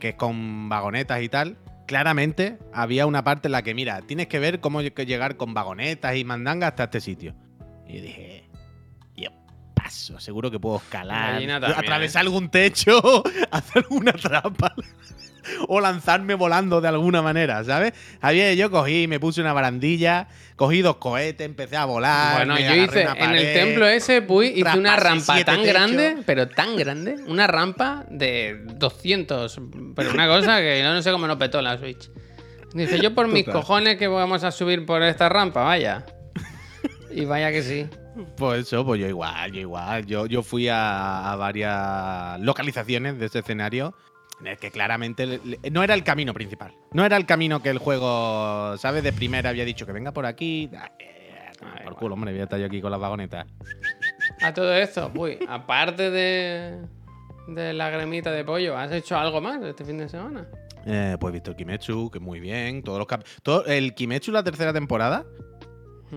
que es con vagonetas y tal, claramente había una parte en la que, mira, tienes que ver cómo lle- llegar con vagonetas y mandangas hasta este sitio. Y yo dije, yo paso, seguro que puedo escalar, también, atravesar algún techo, hacer alguna trampa. O lanzarme volando de alguna manera, ¿sabes? Había yo cogí, me puse una barandilla, cogí dos cohetes, empecé a volar. Bueno, yo hice en el templo ese, Puy, hice una rampa tan grande, pero tan grande, una rampa de 200, pero una cosa que yo no sé cómo no petó la Switch. Dice, yo por mis Total. cojones que vamos a subir por esta rampa, vaya. Y vaya que sí. Pues eso, pues yo igual, yo igual. Yo, yo fui a, a varias localizaciones de ese escenario en el que claramente no era el camino principal. No era el camino que el juego, ¿sabes? De primera había dicho que venga por aquí. Eh, por culo, hombre, voy a estar yo aquí con las vagonetas. A todo esto, Puy, aparte de, de la gremita de pollo, ¿has hecho algo más este fin de semana? Eh, pues he visto el Kimetsu, que muy bien. Todos los cap- todo, el Kimetsu, la tercera temporada,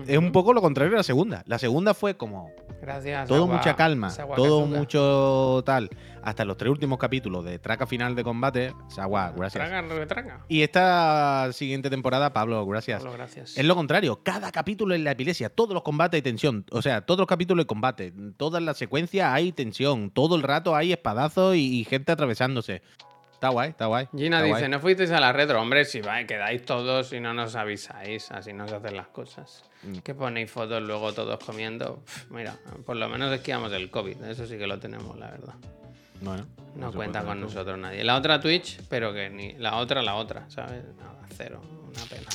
es un poco lo contrario de la segunda. La segunda fue como Gracias. Todo agua- mucha calma, todo mucho tal. Hasta los tres últimos capítulos de traca final de combate. Sagua, gracias. Traga. Y esta siguiente temporada, Pablo, gracias. Pablo, gracias. Es lo contrario, cada capítulo es la epilepsia, todos los combates hay tensión, o sea, todos los capítulos hay combate, todas las secuencias hay tensión, todo el rato hay espadazos y, y gente atravesándose. Está guay, está guay. Gina está dice, guay. no fuisteis a la retro, hombre, si vais, quedáis todos y no nos avisáis, así no se hacen las cosas. Mm. Que ponéis fotos luego todos comiendo. Mira, por lo menos esquiamos el COVID, eso sí que lo tenemos, la verdad. Bueno, No cuenta con nosotros nadie. La otra Twitch, pero que ni la otra, la otra, ¿sabes? Nada, cero, una pena.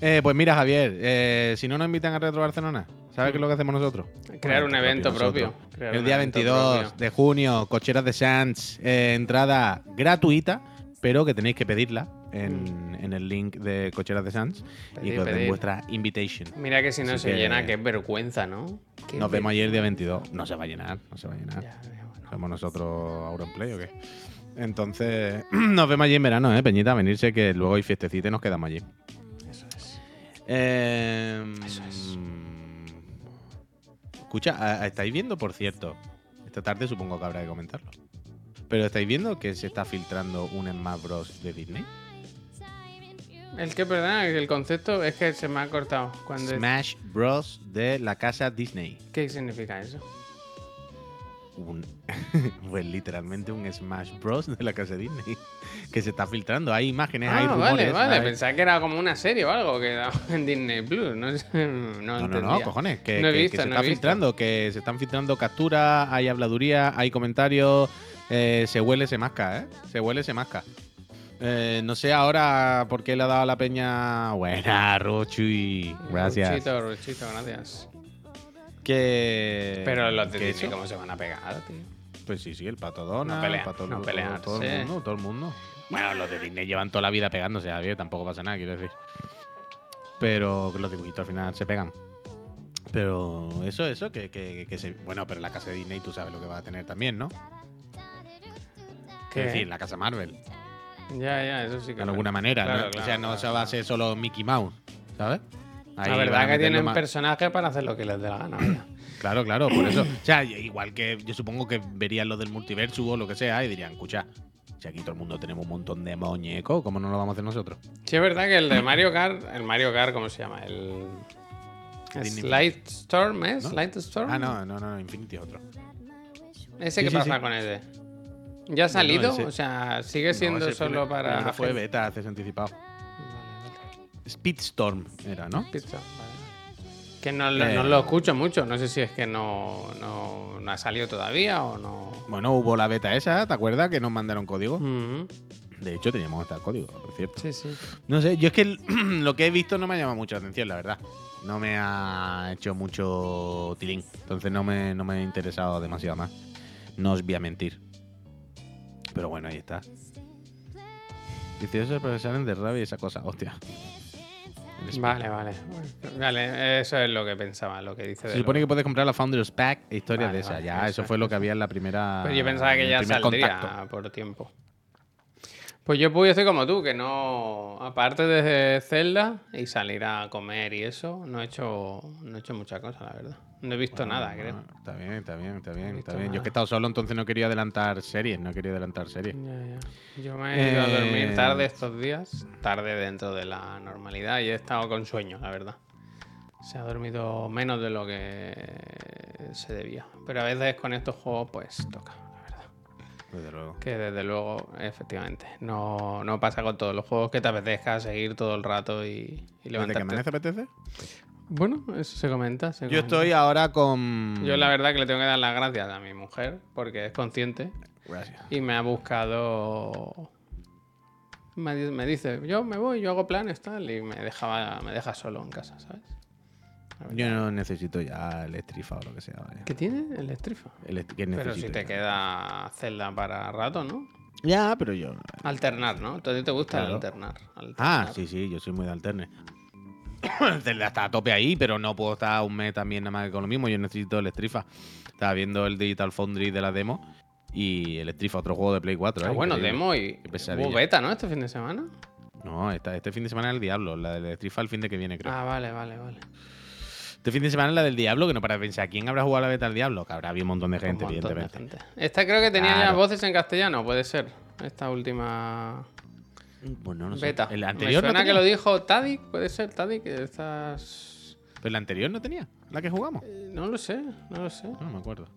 Eh, pues mira, Javier, eh, si no nos invitan a Retro Barcelona, ¿sabes qué es lo que hacemos nosotros? Crear un evento propio. El día evento 22 propio. de junio, Cocheras de Sands, eh, entrada gratuita, pero que tenéis que pedirla en, en el link de Cocheras de Sands y Mm. Pedir, que os den vuestra invitation. Mira que si no Así se que- llena, qué vergüenza, ¿no? Qué Nos vemos ayer día 22. No se va a llenar, no se va a llenar. Ya, bueno. ¿Somos nosotros Auronplay o qué? Entonces, nos vemos allí en verano, ¿eh, Peñita? Venirse que luego hay fiestecita y nos quedamos allí. Eso es. Eh, Eso es. Escucha, ¿estáis viendo, por cierto? Esta tarde supongo que habrá que comentarlo. Pero ¿estáis viendo que se está filtrando un Smash Bros. de Disney? El que, perdona, el concepto es que se me ha cortado. Cuando Smash Bros. de la casa Disney. ¿Qué significa eso? Un, pues literalmente un Smash Bros. de la casa Disney. Que se está filtrando. Hay imágenes, hay Ah, rumores. vale, vale. hay- Pensaba que era como una serie o algo que daba en Disney Plus. No, sé, no, No, no, no, entendía. cojones. Que, No se está filtrando, que se están filtrando capturas, hay habladuría, hay comentarios, eh, se huele, se masca, ¿eh? Se huele, se masca. Eh, no sé ahora por qué le ha dado a la peña. Buena, Rochuy. Gracias. Ruchito, Ruchito, gracias. Que. Pero los de que Disney, eso, ¿cómo se van a pegar, tío? Pues sí, sí, el pato Donald, No pelean, el pato no todo- pelean, todo, el mundo, todo el mundo. Bueno, los de Disney llevan toda la vida pegándose, Javier, tampoco pasa nada, quiero decir. Pero que los dibujitos al final se pegan. Pero eso, eso, que, que, que se. Bueno, pero la casa de Disney tú sabes lo que va a tener también, ¿no? ¿Qué? Es decir, la casa Marvel, Ya, ya, eso sí que. de alguna manera. Claro, ¿no? o sea, no claro, se va a ser solo Mickey Mouse, ¿sabes? Ahí La verdad que tienen más- personajes para hacer lo que les dé la gana. Claro, claro, por eso. O sea, igual que yo supongo que verían lo del multiverso o lo que sea y dirían, escucha, si aquí todo el mundo tenemos un montón de muñecos, ¿cómo no lo vamos a hacer nosotros? Sí, es verdad que el de Mario Kart, el Mario Kart, ¿cómo se llama? El. Disney. Light Storm, ¿es? ¿No? Light Storm. Ah, no, no, no, Infinity es otro. ¿Ese Sí, qué sí, pasa sí. con ese? ¿Ya ha salido? ese- o sea, sigue siendo No, ese solo primer- para. fue beta, acceso anticipado. Speedstorm era, ¿no? Pizza. Que no, lo- Eh. no lo escucho mucho. No sé si es que no, no, no ha salido todavía o no. Bueno, hubo la beta esa, ¿te acuerdas? Que nos mandaron código. Ujú. De hecho, teníamos hasta el código, por cierto. Sí, sí. No sé, yo es que el- lo que he visto no me ha llamado mucho la atención, la verdad. No me ha hecho mucho tilín. Entonces no me, no me ha interesado demasiado más. No os voy a mentir. Pero bueno, ahí está. Dice eso, salen de rabia y esa cosa, hostia. Vale, vale. Vale, eso es lo que pensaba, lo que dice. Se de supone lo- que puedes comprar la Founders Pack e historias Vale, de esa. vale, ya, eso eso es, fue lo que había en la primera. Pero yo pensaba que ya saldría contacto. por tiempo. Pues yo voy a hacer como tú, que no. Aparte de Zelda y salir a comer y eso, no he hecho, no he hecho mucha cosa, la verdad. No he visto Bueno, nada, creo. Está bien, está bien, está bien, está bien. Yo es que he estado solo, entonces no quería adelantar series, no quería adelantar series. Ya, ya. Yo me he ido a dormir Eh, tarde estos días, tarde dentro de la normalidad y he estado con sueño, la verdad. Se ha dormido menos de lo que se debía. Pero a veces con estos juegos, pues toca, la verdad. Desde luego. Que desde luego, efectivamente, no, no pasa con todos los juegos que te apetezca seguir todo el rato y, y ¿Desde que levantarte. amanece apetece? Bueno, eso se comenta. se Yo comenta. estoy ahora con. Yo la verdad que le tengo que dar las gracias a mi mujer porque es consciente Gracias. y me ha buscado. Me, di- me dice, yo me voy, yo hago planes tal y me dejaba, me deja solo en casa, ¿sabes? Yo no necesito ya el estrifa o lo que sea. vaya. ¿Qué tiene el estrifa? El est- Pero si te ya. queda Zelda para rato, ¿no? Ya, pero yo. Alternar, ¿no? ¿A ti te gusta el alternar, Ah, alternar. sí, sí, yo soy muy de alterne. Zelda está a tope ahí, pero no puedo estar un mes también nada más con lo mismo. Yo necesito el Strifa. Estaba viendo el Digital Foundry de la demo y el Strifa, otro juego de Play 4. Ah, ¿eh? bueno, Increíble. demo y hubo beta, ¿no? Este fin de semana. No, esta- este fin de semana es el Diablo. La del Strifa el fin de que viene, creo. Ah, vale, vale, vale. Este fin de semana la del Diablo, que no para de pensar, ¿quién habrá jugado la beta del Diablo? Que habrá habido un montón de gente, montón de evidentemente. gente. Esta creo que tenía Claro. voces en castellano, puede ser. Esta última Pues no, no sé. beta. El Me anterior no suena que lo dijo Tadic, puede ser Tadic, que estas... Pero el anterior no tenía. La que jugamos. Eh, No lo sé, no lo sé. No me acuerdo.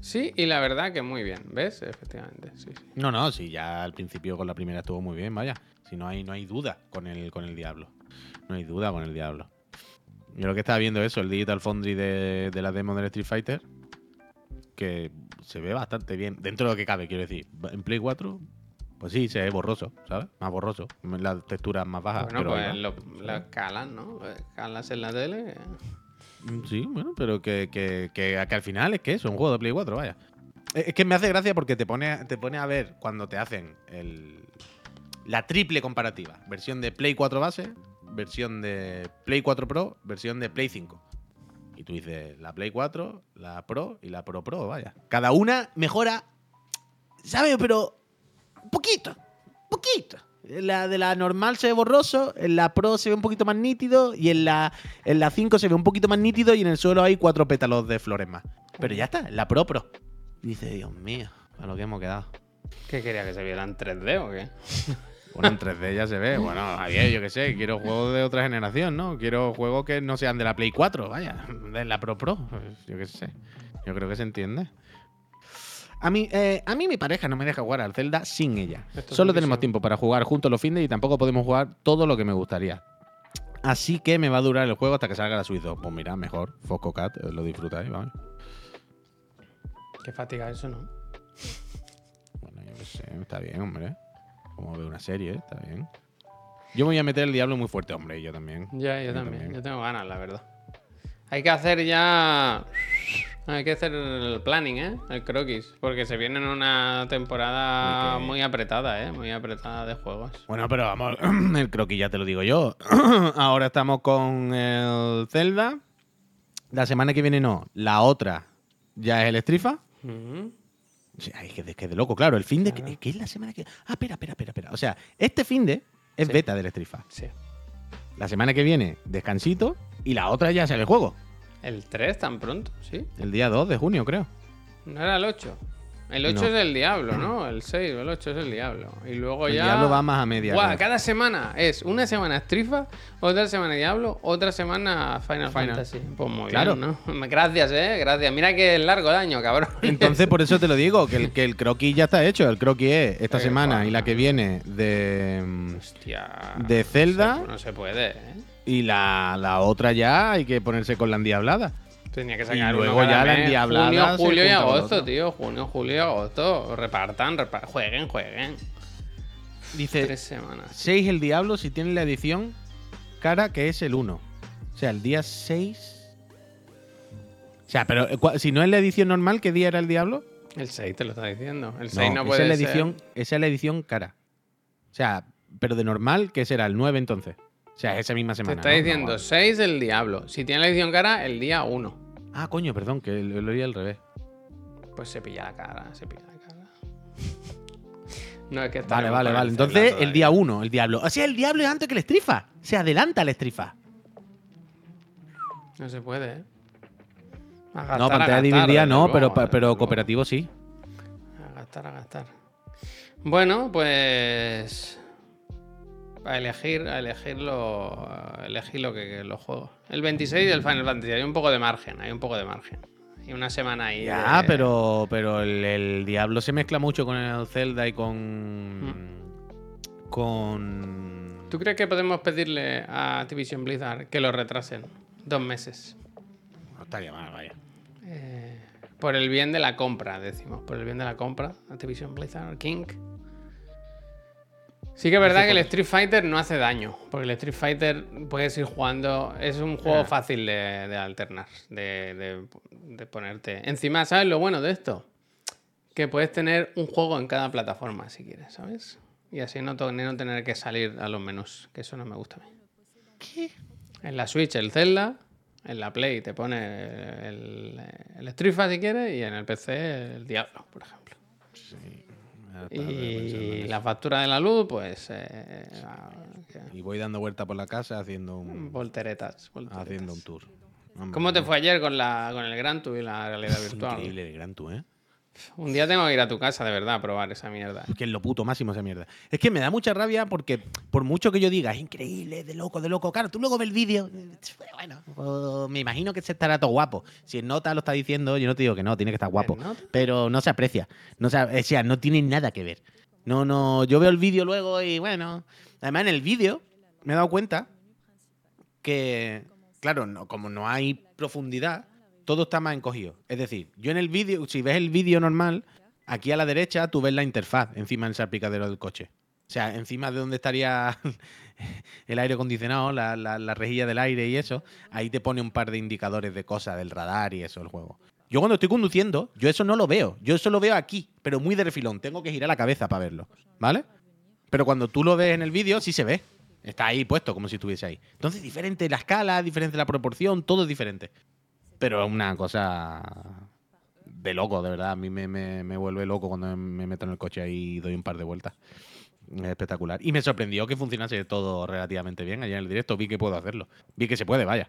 Sí, y la verdad que muy bien, ¿ves? Efectivamente, sí, sí. No, no, sí, ya al principio con la primera estuvo muy bien, vaya. Si no hay, no hay duda con el, con el Diablo. No hay duda con el Diablo. Yo lo que estaba viendo eso, el Digital Foundry de, de la demo del Street Fighter, que se ve bastante bien. Dentro de lo que cabe, quiero decir. En Play 4, pues sí, se ve borroso, ¿sabes? Más borroso. Las texturas más bajas. bueno, pero pues lo, lo ¿no? Lo Calas en la tele. Mm, Sí, bueno, pero que, que, que- que al final es que es un juego de Play 4, vaya. Es es que me hace gracia porque te pone, te pone a ver cuando te hacen el, la triple comparativa. Versión de Play 4 base, versión de Play 4 Pro, versión de Play 5. Y tú dices la Play 4, la Pro y la Pro Pro, vaya. Cada una mejora, ¿sabes? Pero un poquito, poquito. La de la normal se ve borroso, en la Pro se ve un poquito más nítido y en la, en la 5 se ve un poquito más nítido y en el suelo hay cuatro pétalos de flores más. Pero ya está, en la Pro Pro. Dice, Dios mío, a lo que hemos quedado. ¿Qué quería que se viera en 3D o qué? Bueno, en 3D ya se ve. Bueno, Javier, yo qué sé, quiero juegos de otra generación, ¿no? Quiero juegos que no sean de la Play 4, vaya, de la Pro Pro. Pues, Yo qué sé. Yo creo que se entiende. A mí, eh, a mí mi pareja no me deja jugar al Zelda sin ella. Esto Solo tenemos tiempo para jugar juntos los fines y tampoco podemos jugar todo lo que me gustaría. Así que me va a durar el juego hasta que salga la Switch 2. Pues mira, mejor. Fosco Cat, eh, lo disfrutáis, vamos. Qué fatiga eso, ¿no? Bueno, yo qué sé, está bien, hombre. Como ver una serie, está bien. Yo me voy a meter el diablo muy fuerte, hombre, y yo también. Ya, yo Yo también. también. Yo tengo ganas, la verdad. Hay que hacer ya. Hay que hacer el planning, ¿eh? El croquis. Porque se viene en una temporada muy apretada, ¿eh? Muy apretada de juegos. Bueno, pero vamos, el croquis ya te lo digo yo. Ahora estamos con el Zelda. La semana que viene no. La otra ya es el Estrifa. Ay, que de, que de loco, claro. El fin de. Claro. ¿Qué es la semana que.? Ah, espera, espera, espera, espera. O sea, este fin de es Sí. beta del Estrifa. Sí. La semana que viene, descansito. Y la otra ya sale el juego. ¿El 3 tan pronto? Sí. El día 2 de junio, creo. No era el 8. El 8 No. es el diablo, ¿no? El 6 o el 8 es el diablo. Y luego El ya. diablo va más a media. Guau, cada semana es una semana Strifa, otra semana Diablo, otra semana Final, Final. Fantasy. Pues muy Claro. bien, ¿no? Gracias, eh, gracias. Mira que es largo el año, cabrón. Entonces, por eso te lo digo, que el, que el croquis ya está hecho. El croquis es esta Eh, semana y la que viene de. Hostia. de Zelda. No se, no se puede, ¿eh? Y la, la otra ya hay que ponerse con la endiablada. Tenía que Y sacar luego uno cada ya la endiablada Junio, julio y agosto, tío. Junio, julio y agosto. Repartan, repa- jueguen, jueguen. Dice Tres semanas. 6 el diablo si tiene la edición cara que es el 1. O sea, el día 6. O sea, pero eh, si no es la edición normal, ¿qué día era el diablo? El 6 te lo está diciendo. El 6 no, esa puede es la ser. edición, esa es la edición cara. O sea, pero de normal, ¿qué será? El 9 entonces. O sea, esa misma Te semana. está ¿no? diciendo No, 6 el diablo. Si tiene la edición cara, el día 1. Ah, coño, perdón, que lo lo al revés. Pues se pilla la cara, se pilla la cara. No, es que está Vale, vale, vale. Entonces, el día 1, el diablo. O sea, el diablo es antes que el estrifa. Se adelanta el estrifa. No se puede, ¿eh? No, pantalla dividida no, luego, pero, pero cooperativo sí. A gastar, a gastar. Bueno, pues. A elegir, a elegirlo. a elegir lo que, que los juegos. El 26 del Final Fantasy. Hay un poco de margen, hay un poco de margen. Y una semana ahí. Ya, de- pero, pero el, el diablo se mezcla mucho con el Zelda y con. Con. ¿Tú crees que podemos pedirle a Activision Blizzard que lo retrasen dos meses? No estaría mal, vaya. Eh, por el bien de la compra, decimos. Por el bien de la compra. Activision Blizzard, King. Sí que es verdad que el Street Fighter no hace daño. Porque el Street Fighter puedes ir jugando. Es un juego fácil de, de alternar. De, de- de ponerte. Encima, ¿sabes lo bueno de esto? Que puedes tener un juego en cada plataforma si quieres, ¿sabes? Y así no, no tener que salir a los menús. Que eso no me gusta a mí. ¿Qué? En la Switch el Zelda, en la Play te pone el, el Street Fighter si quieres y en el PC el Diablo, por ejemplo. Y la factura de la luz, pues eh, ah, Y voy dando vuelta por la casa haciendo un, volteretas, volteretas. haciendo un tour. Hombre, ¿Cómo te fue ayer con, la, con el Gran Tour y la realidad virtual? Increíble el Gran Tour, ¿eh? Un día tengo que ir a tu casa, de verdad, a probar esa mierda. Que es lo puto máximo esa mierda. Es que me da mucha rabia porque, por mucho que yo diga, es increíble, de loco, de loco. Claro, tú luego ves el vídeo. Bueno, pues, me imagino que se estará todo guapo. Si en nota lo está diciendo, yo no te digo que no, tiene que estar guapo. Pero no se aprecia. No se, o sea, no tiene nada que ver. No, no. Yo veo el vídeo luego y bueno. Además, en el vídeo me he dado cuenta que, claro, no, como no hay profundidad, todo está más encogido. Es decir, yo en el vídeo, si ves el vídeo normal, aquí a la derecha tú ves la interfaz encima del salpicadero del coche. O sea, encima de donde estaría el aire acondicionado, la, la- la rejilla del aire y eso, ahí te pone un par de indicadores de cosas del radar y eso, el juego. Yo cuando estoy conduciendo, yo eso no lo veo. Yo eso lo veo aquí, pero muy de refilón. Tengo que girar la cabeza para verlo. ¿Vale? Pero cuando tú lo ves en el vídeo, sí se ve. Está ahí puesto, como si estuviese ahí. Entonces, diferente la escala, diferente la proporción, todo es diferente. Pero es una cosa de loco, de verdad. A mí me, me- me vuelve loco cuando me meto en el coche ahí y doy un par de vueltas. Es espectacular. Y me sorprendió que funcionase todo relativamente bien allá en el directo. Vi que puedo hacerlo. Vi que se puede, vaya.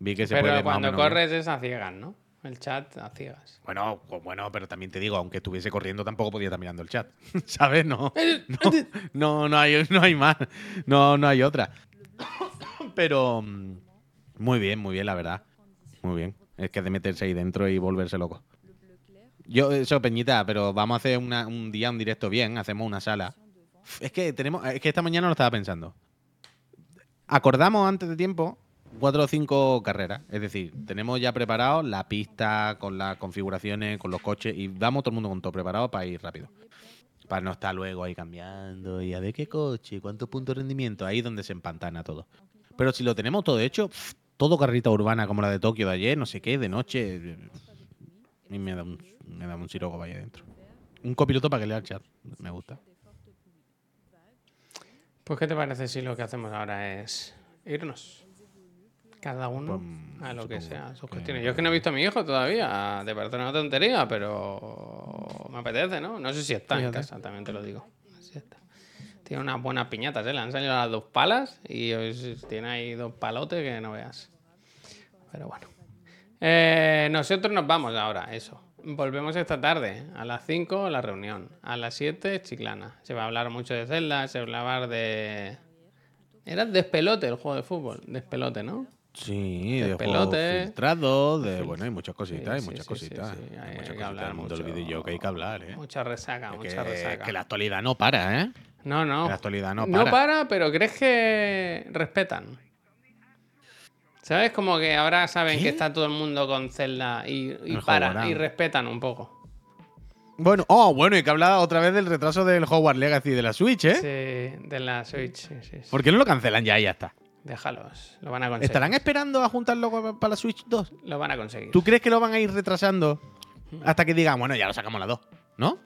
Vi que se Pero puede. más o cuando corres es a ciegas, ¿no? El chat a ciegas. Bueno, pues bueno, pero también te digo, aunque estuviese corriendo, tampoco podía estar mirando el chat. ¿Sabes? No, no, no, no hay, no hay más. No, no hay otra. Pero mm, muy bien, muy bien, la verdad. Muy bien. Es que de meterse ahí dentro y volverse loco. Yo, eso, Peñita, pero vamos a hacer un día un directo bien, hacemos una sala. Es que tenemos, es que esta mañana lo estaba pensando. Acordamos antes de tiempo cuatro o cinco carreras. Es decir, tenemos ya preparado la pista con las configuraciones, con los coches y vamos todo el mundo con todo preparado para ir rápido. Para no estar luego ahí cambiando y a ver qué coche, cuántos puntos de rendimiento. Ahí es donde se empantana todo. Pero si lo tenemos todo hecho, todo carrerita urbana como la de Tokio de ayer, no sé qué, de noche. A mí me da un, me da un siroco vaya adentro. Un copiloto para que lea el chat. Me gusta. Pues, ¿qué te parece si lo que hacemos ahora es irnos? Cada uno Pues, a lo que sea, sus que- cuestiones. Yo es que no he visto a mi hijo todavía, te parece una tontería, pero me apetece, ¿no? No sé si está en casa, también te lo digo. Así está. Tiene unas buenas piñatas, ¿eh? Le han salido las dos palas y tiene ahí dos palotes que no veas. Pero bueno. Eh, nosotros nos vamos ahora, eso. Volvemos esta tarde, a las 5 la reunión, a las 7 Chiclana. Se va a hablar mucho de Zelda, se va a hablar de... Era despelote el juego de fútbol, despelote, ¿no? Sí, De pelote. juegos filtrados, de bueno, hay muchas cositas, hay muchas sí, cositas. sí, Hay, hay- muchas que cositas hablar del mundo del mucho. videojuego que hay que hablar, ¿eh? Mucha resaca, Es mucha que, resaca. que la actualidad no para, ¿eh? No, no. La actualidad no No para. para, pero crees que respetan. ¿Sabes? Como que ahora saben ¿Qué? que está todo el mundo con Zelda y, y El paran Hogwarts. y respetan un poco. Bueno, oh, bueno, y que habla otra vez del retraso del Hogwarts Legacy de la Switch, ¿eh? Sí, de la Switch, sí, sí, sí. ¿Por qué no lo cancelan ya y ya está? Déjalos, lo van a conseguir. ¿Estarán esperando a juntarlo pa- para la Switch 2? Lo van a conseguir. ¿Tú crees que lo van a ir retrasando hasta que digan, bueno, ya lo sacamos la 2? ¿No?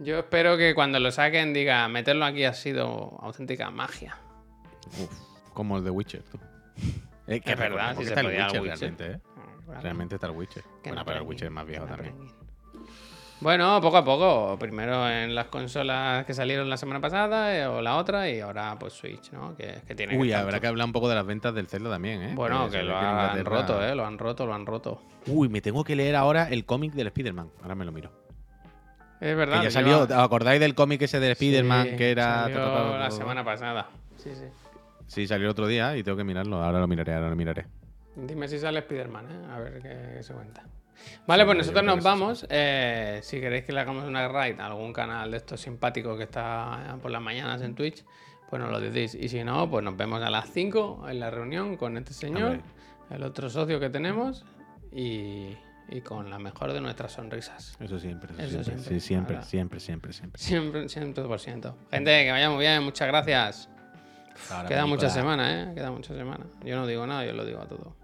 Yo espero que cuando lo saquen diga, meterlo aquí ha sido auténtica magia. Uf, como el de Witcher, tú. Es Es verdad, si se está el podía Witcher, el Witcher. realmente, ¿eh? Claro. Realmente está el Witcher. Que Bueno, no pero el Witcher es más viejo que no también. aprendí. Bueno, poco a poco. Primero en las consolas que salieron la semana pasada eh, o la otra y ahora pues Switch, ¿no? Que, que tiene Uy, que habrá que hablar un poco de las ventas del Zelda también, ¿eh? Bueno, que ve lo han roto, ¿eh? Lo han roto, lo han roto. Uy, me tengo que leer ahora el cómic del Spider-Man. Ahora me lo miro. Es verdad. Que ya salió, ¿os acordáis del cómic ese del Spider-Man Sí, que era... salió la semana pasada. Sí, sí. Sí, salió el otro día y tengo que mirarlo. Ahora lo miraré, ahora lo miraré. Dime si sale Spider-Man, ¿eh? A ver qué, qué se cuenta. Vale, pues yo nosotros creo nos sí, vamos. Eh, si queréis que le hagamos una raid a algún canal de estos simpáticos que está por las mañanas en Twitch, pues nos lo decís. Y si no, pues nos vemos a las 5 en la reunión con este señor, el otro socio que tenemos y, y con la mejor de nuestras sonrisas. Eso siempre, eso, Eso siempre, siempre, sí, siempre, ahora. siempre, siempre, siempre. Siempre, 100%. Gente, que vaya muy bien, muchas gracias. Ahora, Queda mucha semana, ¿eh? Queda mucha semana. Yo no digo nada, yo lo digo a todo.